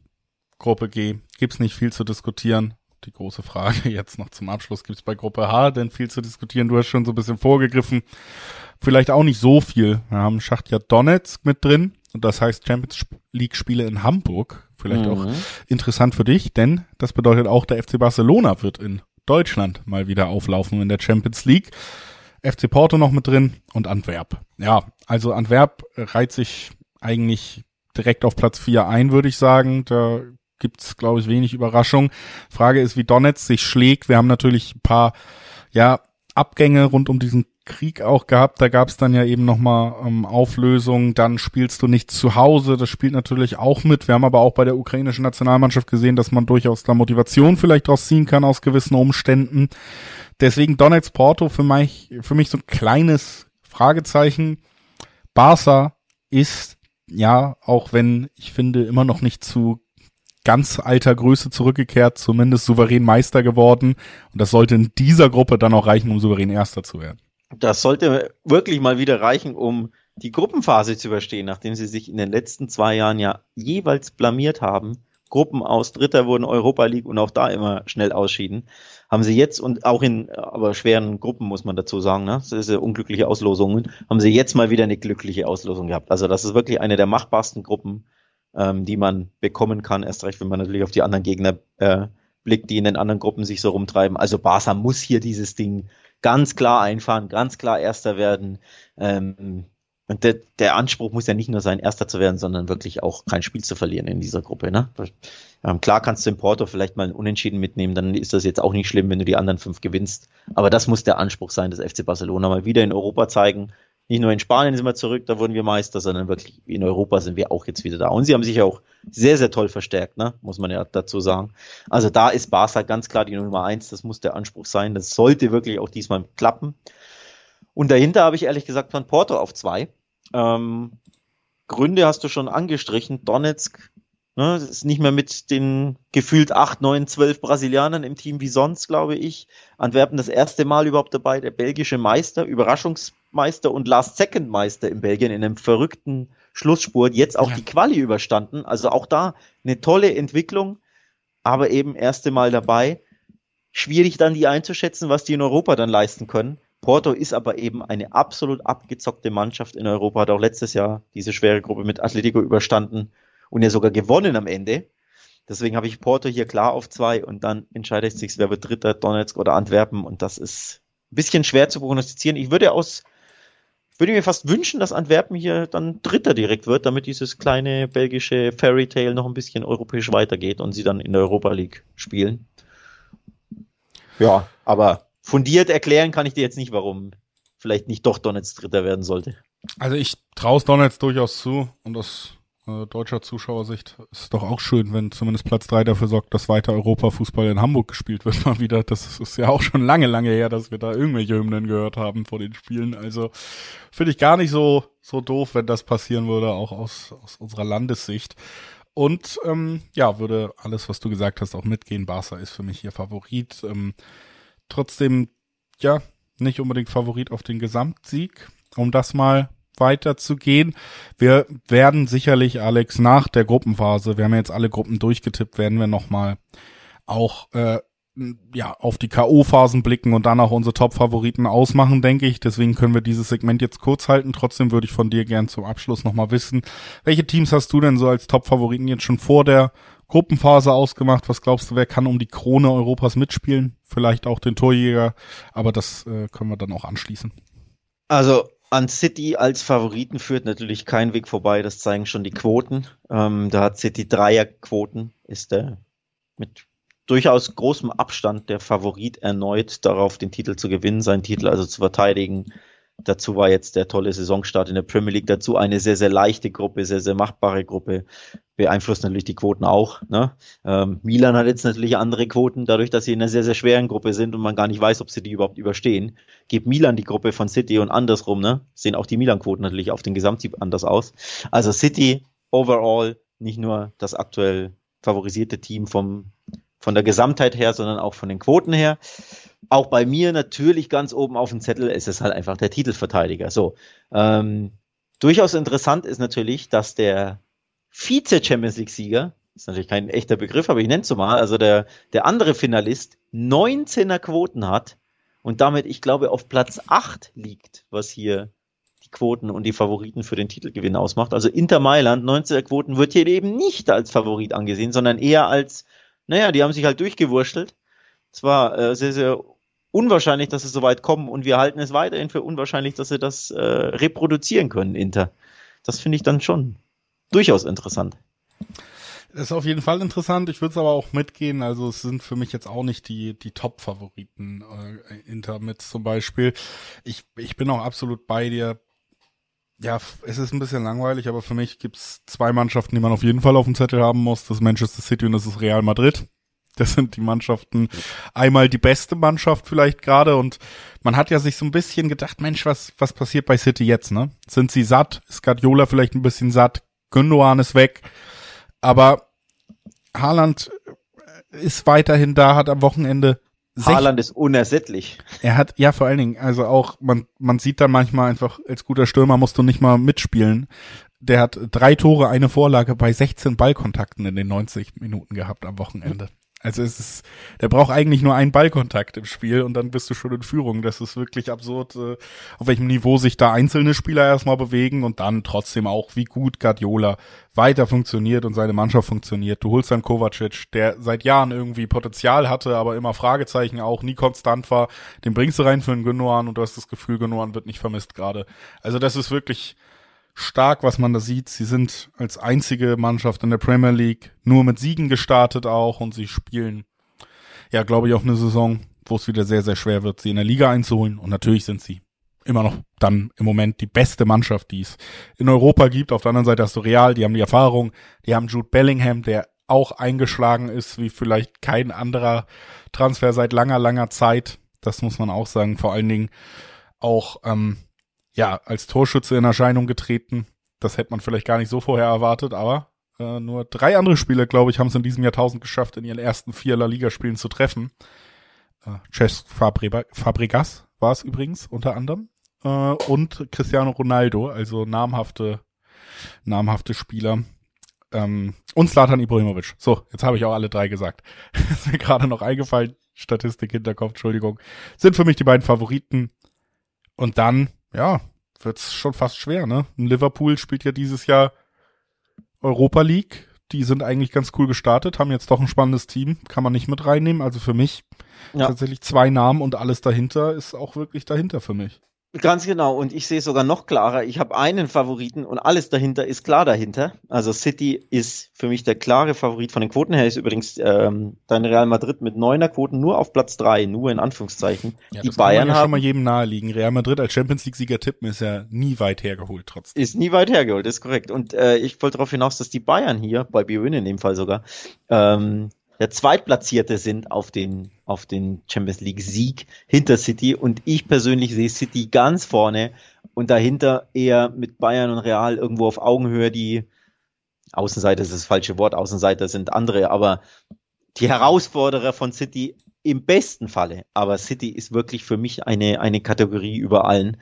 Gruppe G gibt's nicht viel zu diskutieren. Die große Frage jetzt noch zum Abschluss, gibt's bei Gruppe H denn viel zu diskutieren? Du hast schon so ein bisschen vorgegriffen. Vielleicht auch nicht so viel. Wir haben Schachtja Donetsk mit drin. Und das heißt Champions League Spiele in Hamburg. Vielleicht mhm. auch interessant für dich, denn das bedeutet auch, der FC Barcelona wird in Deutschland mal wieder auflaufen in der Champions League. FC Porto noch mit drin und Antwerp. Ja, also Antwerp reiht sich eigentlich direkt auf Platz 4 ein, würde ich sagen. Da gibt's, glaube ich, wenig Überraschung. Frage ist, wie Donetsk sich schlägt. Wir haben natürlich ein paar, ja, Abgänge rund um diesen Krieg auch gehabt. Da gab's dann ja eben nochmal ähm, Auflösungen. Dann spielst du nicht zu Hause. Das spielt natürlich auch mit. Wir haben aber auch bei der ukrainischen Nationalmannschaft gesehen, dass man durchaus da Motivation vielleicht draus ziehen kann aus gewissen Umständen. Deswegen Donetsk Porto für mich, für mich so ein kleines Fragezeichen. Barca ist ja, auch wenn ich finde, immer noch nicht zu ganz alter Größe zurückgekehrt, zumindest souverän Meister geworden. Und das sollte in dieser Gruppe dann auch reichen, um souverän Erster zu werden. Das sollte wirklich mal wieder reichen, um die Gruppenphase zu überstehen, nachdem sie sich in den letzten zwei Jahren ja jeweils blamiert haben. Gruppen aus Dritter wurden Europa League und auch da immer schnell ausschieden. Haben sie jetzt und auch in aber schweren Gruppen muss man dazu sagen, ne? Das ist ja unglückliche Auslosungen, haben sie jetzt mal wieder eine glückliche Auslosung gehabt. Also das ist wirklich eine der machbarsten Gruppen ähm, die man bekommen kann, erst recht, wenn man natürlich auf die anderen Gegner äh, blickt, die in den anderen Gruppen sich so rumtreiben. Also Barca muss hier dieses Ding ganz klar einfahren, ganz klar Erster werden. Ähm, und der, der Anspruch muss ja nicht nur sein, Erster zu werden, sondern wirklich auch kein Spiel zu verlieren in dieser Gruppe. Ne? Ähm, klar kannst du im Porto vielleicht mal ein Unentschieden mitnehmen, dann ist das jetzt auch nicht schlimm, wenn du die anderen fünf gewinnst. Aber das muss der Anspruch sein, des FC Barcelona mal wieder in Europa zeigen, nicht nur in Spanien sind wir zurück, da wurden wir Meister, sondern wirklich in Europa sind wir auch jetzt wieder da. Und sie haben sich auch sehr, sehr toll verstärkt, ne? muss man ja dazu sagen. Also da ist Barca ganz klar die Nummer eins, das muss der Anspruch sein. Das sollte wirklich auch diesmal klappen. Und dahinter habe ich ehrlich gesagt von Porto auf zwei. Ähm, Gründe hast du schon angestrichen. Donetsk Ne, ist nicht mehr mit den gefühlt acht, neun, zwölf Brasilianern im Team wie sonst, glaube ich. Antwerpen das erste Mal überhaupt dabei, der belgische Meister, Überraschungsmeister und Last Second Meister in Belgien in einem verrückten Schlussspurt. Jetzt auch ja. die Quali überstanden. Also auch da eine tolle Entwicklung, aber eben erste Mal dabei. Schwierig dann die einzuschätzen, was die in Europa dann leisten können. Porto ist aber eben eine absolut abgezockte Mannschaft in Europa, hat auch letztes Jahr diese schwere Gruppe mit Atletico überstanden und ja sogar gewonnen am Ende. Deswegen habe ich Porto hier klar auf zwei und dann entscheidet sich, wer wird Dritter, Donetsk oder Antwerpen und das ist ein bisschen schwer zu prognostizieren. Ich würde aus, würde mir fast wünschen, dass Antwerpen hier dann Dritter direkt wird, damit dieses kleine belgische Fairy Tale noch ein bisschen europäisch weitergeht und sie dann in der Europa League spielen. Ja, aber fundiert erklären kann ich dir jetzt nicht, warum vielleicht nicht doch Donetsk Dritter werden sollte. Also ich traue es Donetsk durchaus zu und das deutscher Zuschauersicht ist doch auch schön, wenn zumindest Platz drei dafür sorgt, dass weiter Europa-Fußball in Hamburg gespielt wird mal wieder. Das ist ja auch schon lange, lange her, dass wir da irgendwelche Hymnen gehört haben vor den Spielen. Also finde ich gar nicht so, so doof, wenn das passieren würde, auch aus, aus unserer Landessicht. Und ähm, ja, würde alles, was du gesagt hast, auch mitgehen. Barca ist für mich hier Favorit. Ähm, trotzdem, ja, nicht unbedingt Favorit auf den Gesamtsieg, um das mal weiterzugehen. Wir werden sicherlich, Alex, nach der Gruppenphase, wir haben ja jetzt alle Gruppen durchgetippt, werden wir nochmal auch äh, ja, auf die K.O.-Phasen blicken und dann auch unsere Top-Favoriten ausmachen, denke ich. Deswegen können wir dieses Segment jetzt kurz halten. Trotzdem würde ich von dir gern zum Abschluss nochmal wissen, welche Teams hast du denn so als Top-Favoriten jetzt schon vor der Gruppenphase ausgemacht? Was glaubst du, wer kann um die Krone Europas mitspielen? Vielleicht auch den Torjäger, aber das äh, können wir dann auch anschließen. Also an City als Favoriten führt natürlich kein Weg vorbei, das zeigen schon die Quoten. Ähm, da hat City Dreierquoten, ist der mit durchaus großem Abstand der Favorit erneut darauf, den Titel zu gewinnen, seinen Titel also zu verteidigen. Dazu war jetzt der tolle Saisonstart in der Premier League. Dazu eine sehr, sehr leichte Gruppe, sehr, sehr machbare Gruppe. Beeinflusst natürlich die Quoten auch. Ne? Ähm, Milan hat jetzt natürlich andere Quoten, dadurch, dass sie in einer sehr, sehr schweren Gruppe sind und man gar nicht weiß, ob sie die überhaupt überstehen. Gibt Milan die Gruppe von City und andersrum, ne? Sehen auch die Milan-Quoten natürlich auf den Gesamttyp anders aus. Also City overall nicht nur das aktuell favorisierte Team vom von der Gesamtheit her, sondern auch von den Quoten her. Auch bei mir natürlich ganz oben auf dem Zettel ist es halt einfach der Titelverteidiger. So, ähm, durchaus interessant ist natürlich, dass der Vize-Champions League-Sieger, ist natürlich kein echter Begriff, aber ich nenne es so mal, also der, der andere Finalist 19er Quoten hat und damit, ich glaube, auf Platz 8 liegt, was hier die Quoten und die Favoriten für den Titelgewinn ausmacht. Also Inter Mailand, 19er Quoten, wird hier eben nicht als Favorit angesehen, sondern eher als naja, die haben sich halt durchgewurschtelt. Es war äh, sehr, sehr unwahrscheinlich, dass sie so weit kommen und wir halten es weiterhin für unwahrscheinlich, dass sie das äh, reproduzieren können, Inter. Das finde ich dann schon durchaus interessant. Das ist auf jeden Fall interessant. Ich würde es aber auch mitgehen. Also es sind für mich jetzt auch nicht die, die Top-Favoriten äh, Inter mit zum Beispiel. Ich, ich bin auch absolut bei dir. Ja, es ist ein bisschen langweilig, aber für mich gibt's zwei Mannschaften, die man auf jeden Fall auf dem Zettel haben muss. Das ist Manchester City und das ist Real Madrid. Das sind die Mannschaften, einmal die beste Mannschaft vielleicht gerade und man hat ja sich so ein bisschen gedacht, Mensch, was, was passiert bei City jetzt, ne? Sind sie satt? Ist Guardiola vielleicht ein bisschen satt? Gündogan ist weg. Aber Haaland ist weiterhin da, hat am Wochenende Haaland ist unersättlich. Er hat, ja, vor allen Dingen, also auch, man, man sieht da manchmal einfach, als guter Stürmer musst du nicht mal mitspielen. Der hat drei Tore, eine Vorlage bei 16 Ballkontakten in den 90 Minuten gehabt am Wochenende. Also es ist, der braucht eigentlich nur einen Ballkontakt im Spiel und dann bist du schon in Führung. Das ist wirklich absurd, äh, auf welchem Niveau sich da einzelne Spieler erstmal bewegen und dann trotzdem auch, wie gut Guardiola weiter funktioniert und seine Mannschaft funktioniert. Du holst dann Kovacic, der seit Jahren irgendwie Potenzial hatte, aber immer Fragezeichen auch, nie konstant war. Den bringst du rein für einen Gündogan und du hast das Gefühl, Gündogan wird nicht vermisst gerade. Also das ist wirklich stark, was man da sieht. Sie sind als einzige Mannschaft in der Premier League nur mit Siegen gestartet auch und sie spielen, ja, glaube ich, auch eine Saison, wo es wieder sehr, sehr schwer wird, sie in der Liga einzuholen. Und natürlich sind sie immer noch dann im Moment die beste Mannschaft, die es in Europa gibt. Auf der anderen Seite hast du Real, die haben die Erfahrung, die haben Jude Bellingham, der auch eingeschlagen ist, wie vielleicht kein anderer Transfer seit langer, langer Zeit. Das muss man auch sagen. Vor allen Dingen auch ähm, ja, als Torschütze in Erscheinung getreten. Das hätte man vielleicht gar nicht so vorher erwartet, aber äh, nur drei andere Spieler, glaube ich, haben es in diesem Jahrtausend geschafft, in ihren ersten vier La Liga-Spielen zu treffen. Äh, Cesc Fabregas war es übrigens unter anderem. Äh, und Cristiano Ronaldo, also namhafte, namhafte Spieler. Ähm, und Slatan Ibrahimovic. So, jetzt habe ich auch alle drei gesagt. ist mir gerade noch eingefallen. Statistik Hinterkopf, Entschuldigung. Sind für mich die beiden Favoriten. Und dann ja, wird's schon fast schwer, ne? Liverpool spielt ja dieses Jahr Europa League. Die sind eigentlich ganz cool gestartet, haben jetzt doch ein spannendes Team, kann man nicht mit reinnehmen. Also für mich ja. tatsächlich zwei Namen und alles dahinter ist auch wirklich dahinter für mich. Ganz genau. Und ich sehe sogar noch klarer. Ich habe einen Favoriten und alles dahinter ist klar dahinter. Also City ist für mich der klare Favorit von den Quoten her. Ist übrigens ähm, dein Real Madrid mit neuner Quoten nur auf Platz drei, nur in Anführungszeichen. Ja, die Bayern kann man ja haben, schon mal jedem naheliegen. Real Madrid als Champions League Sieger tippen ist ja nie weit hergeholt trotzdem. Ist nie weit hergeholt, ist korrekt. Und äh, ich wollte darauf hinaus, dass die Bayern hier bei Biwin in dem Fall sogar ähm, der Zweitplatzierte sind auf den, auf den Champions League Sieg hinter City und ich persönlich sehe City ganz vorne und dahinter eher mit Bayern und Real irgendwo auf Augenhöhe die Außenseiter ist das falsche Wort, Außenseiter sind andere, aber die Herausforderer von City im besten Falle. Aber City ist wirklich für mich eine, eine Kategorie über allen.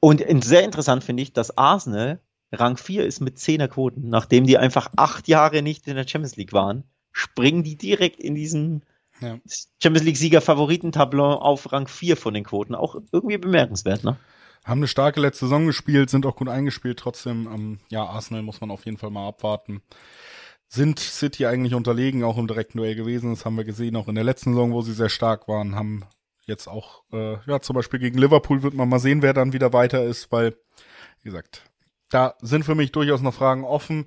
Und sehr interessant finde ich, dass Arsenal Rang 4 ist mit 10er Quoten, nachdem die einfach acht Jahre nicht in der Champions League waren springen die direkt in diesen Ja. Champions League-Sieger Favoritentableau auf Rang 4 von den Quoten. Auch irgendwie bemerkenswert, ne? Haben eine starke letzte Saison gespielt, sind auch gut eingespielt. Trotzdem, ähm, ja, Arsenal muss man auf jeden Fall mal abwarten. Sind City eigentlich unterlegen, auch im direkten Duell gewesen. Das haben wir gesehen, auch in der letzten Saison, wo sie sehr stark waren, haben jetzt auch, äh, ja, zum Beispiel gegen Liverpool wird man mal sehen, wer dann wieder weiter ist, weil, wie gesagt, da sind für mich durchaus noch Fragen offen.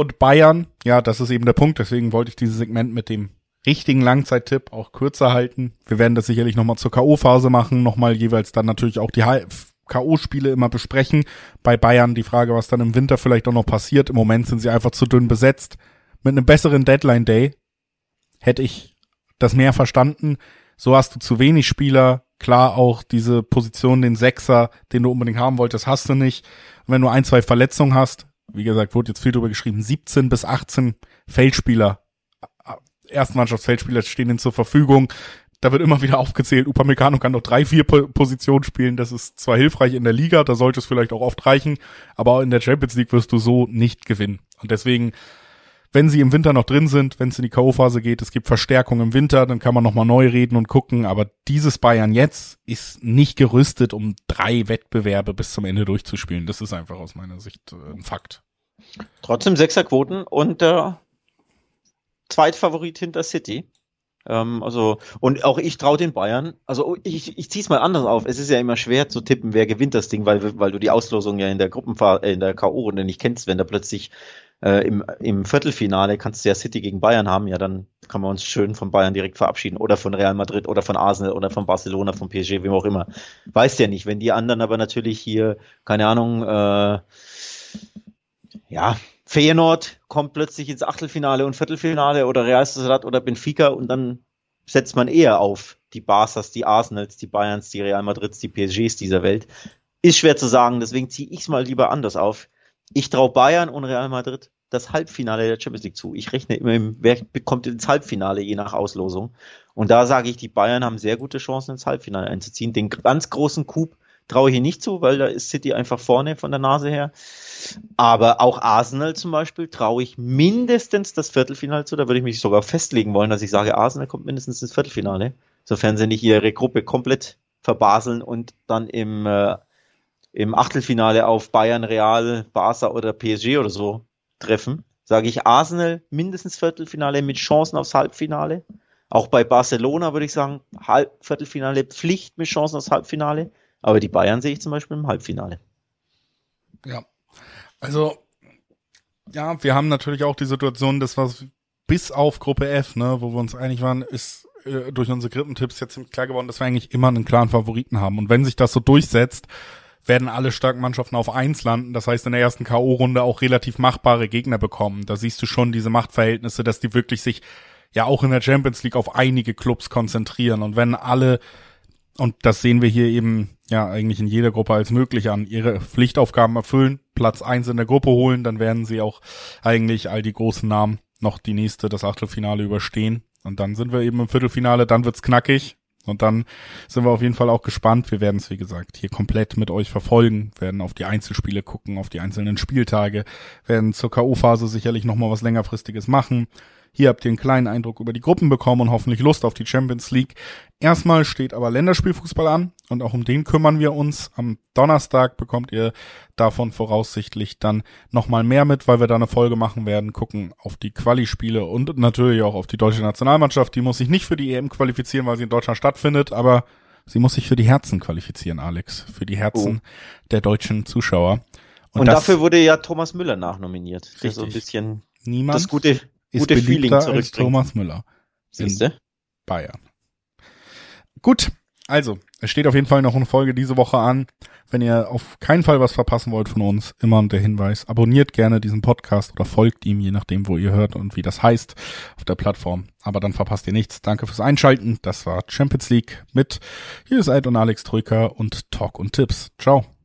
Und Bayern, ja, das ist eben der Punkt. Deswegen wollte ich dieses Segment mit dem richtigen Langzeittipp auch kürzer halten. Wir werden das sicherlich nochmal zur K.O.-Phase machen, nochmal jeweils dann natürlich auch die K.O.-Spiele immer besprechen. Bei Bayern die Frage, was dann im Winter vielleicht auch noch passiert. Im Moment sind sie einfach zu dünn besetzt. Mit einem besseren Deadline-Day hätte ich das mehr verstanden. So hast du zu wenig Spieler. Klar auch diese Position, den Sechser, den du unbedingt haben wolltest, hast du nicht. Und wenn du ein, zwei Verletzungen hast, wie gesagt, wurde jetzt viel drüber geschrieben, 17 bis 18 Feldspieler, Erstmannschaftsfeldspieler stehen ihnen zur Verfügung. Da wird immer wieder aufgezählt, Upamecano kann noch drei, vier Positionen spielen. Das ist zwar hilfreich in der Liga, da sollte es vielleicht auch oft reichen, aber in der Champions League wirst du so nicht gewinnen. Und deswegen, wenn sie im Winter noch drin sind, wenn es in die K.O.-Phase geht, es gibt Verstärkung im Winter, dann kann man nochmal neu reden und gucken. Aber dieses Bayern jetzt ist nicht gerüstet, um drei Wettbewerbe bis zum Ende durchzuspielen. Das ist einfach aus meiner Sicht äh, ein Fakt. Trotzdem Sechserquoten und äh, Zweitfavorit hinter City. Ähm, also, und auch ich traue den Bayern. Also ich, ich ziehe es mal anders auf. Es ist ja immer schwer zu tippen, wer gewinnt das Ding, weil, weil du die Auslosung ja in der Gruppenphase, äh, in der K.O.-Runde nicht kennst, wenn da plötzlich äh, im, im Viertelfinale kannst du ja City gegen Bayern haben, ja, dann kann man uns schön von Bayern direkt verabschieden oder von Real Madrid oder von Arsenal oder von Barcelona, von PSG, wem auch immer. Weißt ja nicht, wenn die anderen aber natürlich hier, keine Ahnung, äh, ja, Feyenoord kommt plötzlich ins Achtelfinale und Viertelfinale oder Real Sociedad oder Benfica und dann setzt man eher auf die Barças, die Arsenals, die Bayerns, die Real Madrids, die PSGs dieser Welt. Ist schwer zu sagen, deswegen ziehe ich es mal lieber anders auf. Ich traue Bayern und Real Madrid das Halbfinale der Champions League zu. Ich rechne immer, wer bekommt ins Halbfinale je nach Auslosung. Und da sage ich, die Bayern haben sehr gute Chancen ins Halbfinale einzuziehen. Den ganz großen Coup traue ich hier nicht zu, weil da ist City einfach vorne von der Nase her. Aber auch Arsenal zum Beispiel traue ich mindestens das Viertelfinale zu. Da würde ich mich sogar festlegen wollen, dass ich sage, Arsenal kommt mindestens ins Viertelfinale, sofern sie nicht ihre Gruppe komplett verbaseln und dann im, äh, im Achtelfinale auf Bayern, Real, Barca oder PSG oder so treffen. Sage ich Arsenal mindestens Viertelfinale mit Chancen aufs Halbfinale. Auch bei Barcelona würde ich sagen, Halb Viertelfinale Pflicht mit Chancen aufs Halbfinale. Aber die Bayern sehe ich zum Beispiel im Halbfinale. Ja, also, ja, wir haben natürlich auch die Situation, dass was bis auf Gruppe F, ne, wo wir uns einig waren, ist äh, durch unsere Grippentipps jetzt klar geworden, dass wir eigentlich immer einen klaren Favoriten haben. Und wenn sich das so durchsetzt, werden alle starken Mannschaften auf eins landen. Das heißt, in der ersten K.O.-Runde auch relativ machbare Gegner bekommen. Da siehst du schon diese Machtverhältnisse, dass die wirklich sich ja auch in der Champions League auf einige Clubs konzentrieren. Und wenn alle und das sehen wir hier eben ja eigentlich in jeder Gruppe als möglich an, ihre Pflichtaufgaben erfüllen, Platz eins in der Gruppe holen, dann werden sie auch eigentlich all die großen Namen noch die nächste, das Achtelfinale überstehen. Und dann sind wir eben im Viertelfinale, dann wird's knackig. Und dann sind wir auf jeden Fall auch gespannt. Wir werden es, wie gesagt, hier komplett mit euch verfolgen, werden auf die Einzelspiele gucken, auf die einzelnen Spieltage, werden zur K.O.-Phase sicherlich nochmal was längerfristiges machen. Hier habt ihr einen kleinen Eindruck über die Gruppen bekommen und hoffentlich Lust auf die Champions League. Erstmal steht aber Länderspielfußball an und auch um den kümmern wir uns. Am Donnerstag bekommt ihr davon voraussichtlich dann nochmal mehr mit, weil wir da eine Folge machen werden, gucken auf die Quali-Spiele und natürlich auch auf die deutsche Nationalmannschaft. Die muss sich nicht für die EM qualifizieren, weil sie in Deutschland stattfindet, aber sie muss sich für die Herzen qualifizieren, Alex. Für die Herzen oh. der deutschen Zuschauer. Und, und dafür wurde ja Thomas Müller nachnominiert. Richtig. so ein bisschen Niemand das gute ist gute Feeling als Thomas Müller. Siehste? Bayern. Gut, also, es steht auf jeden Fall noch eine Folge diese Woche an. Wenn ihr auf keinen Fall was verpassen wollt von uns, immer der Hinweis, abonniert gerne diesen Podcast oder folgt ihm, je nachdem, wo ihr hört und wie das heißt auf der Plattform. Aber dann verpasst ihr nichts. Danke fürs Einschalten. Das war Champions League mit Hier ist Ed und Alex Troika und Talk und Tipps. Ciao.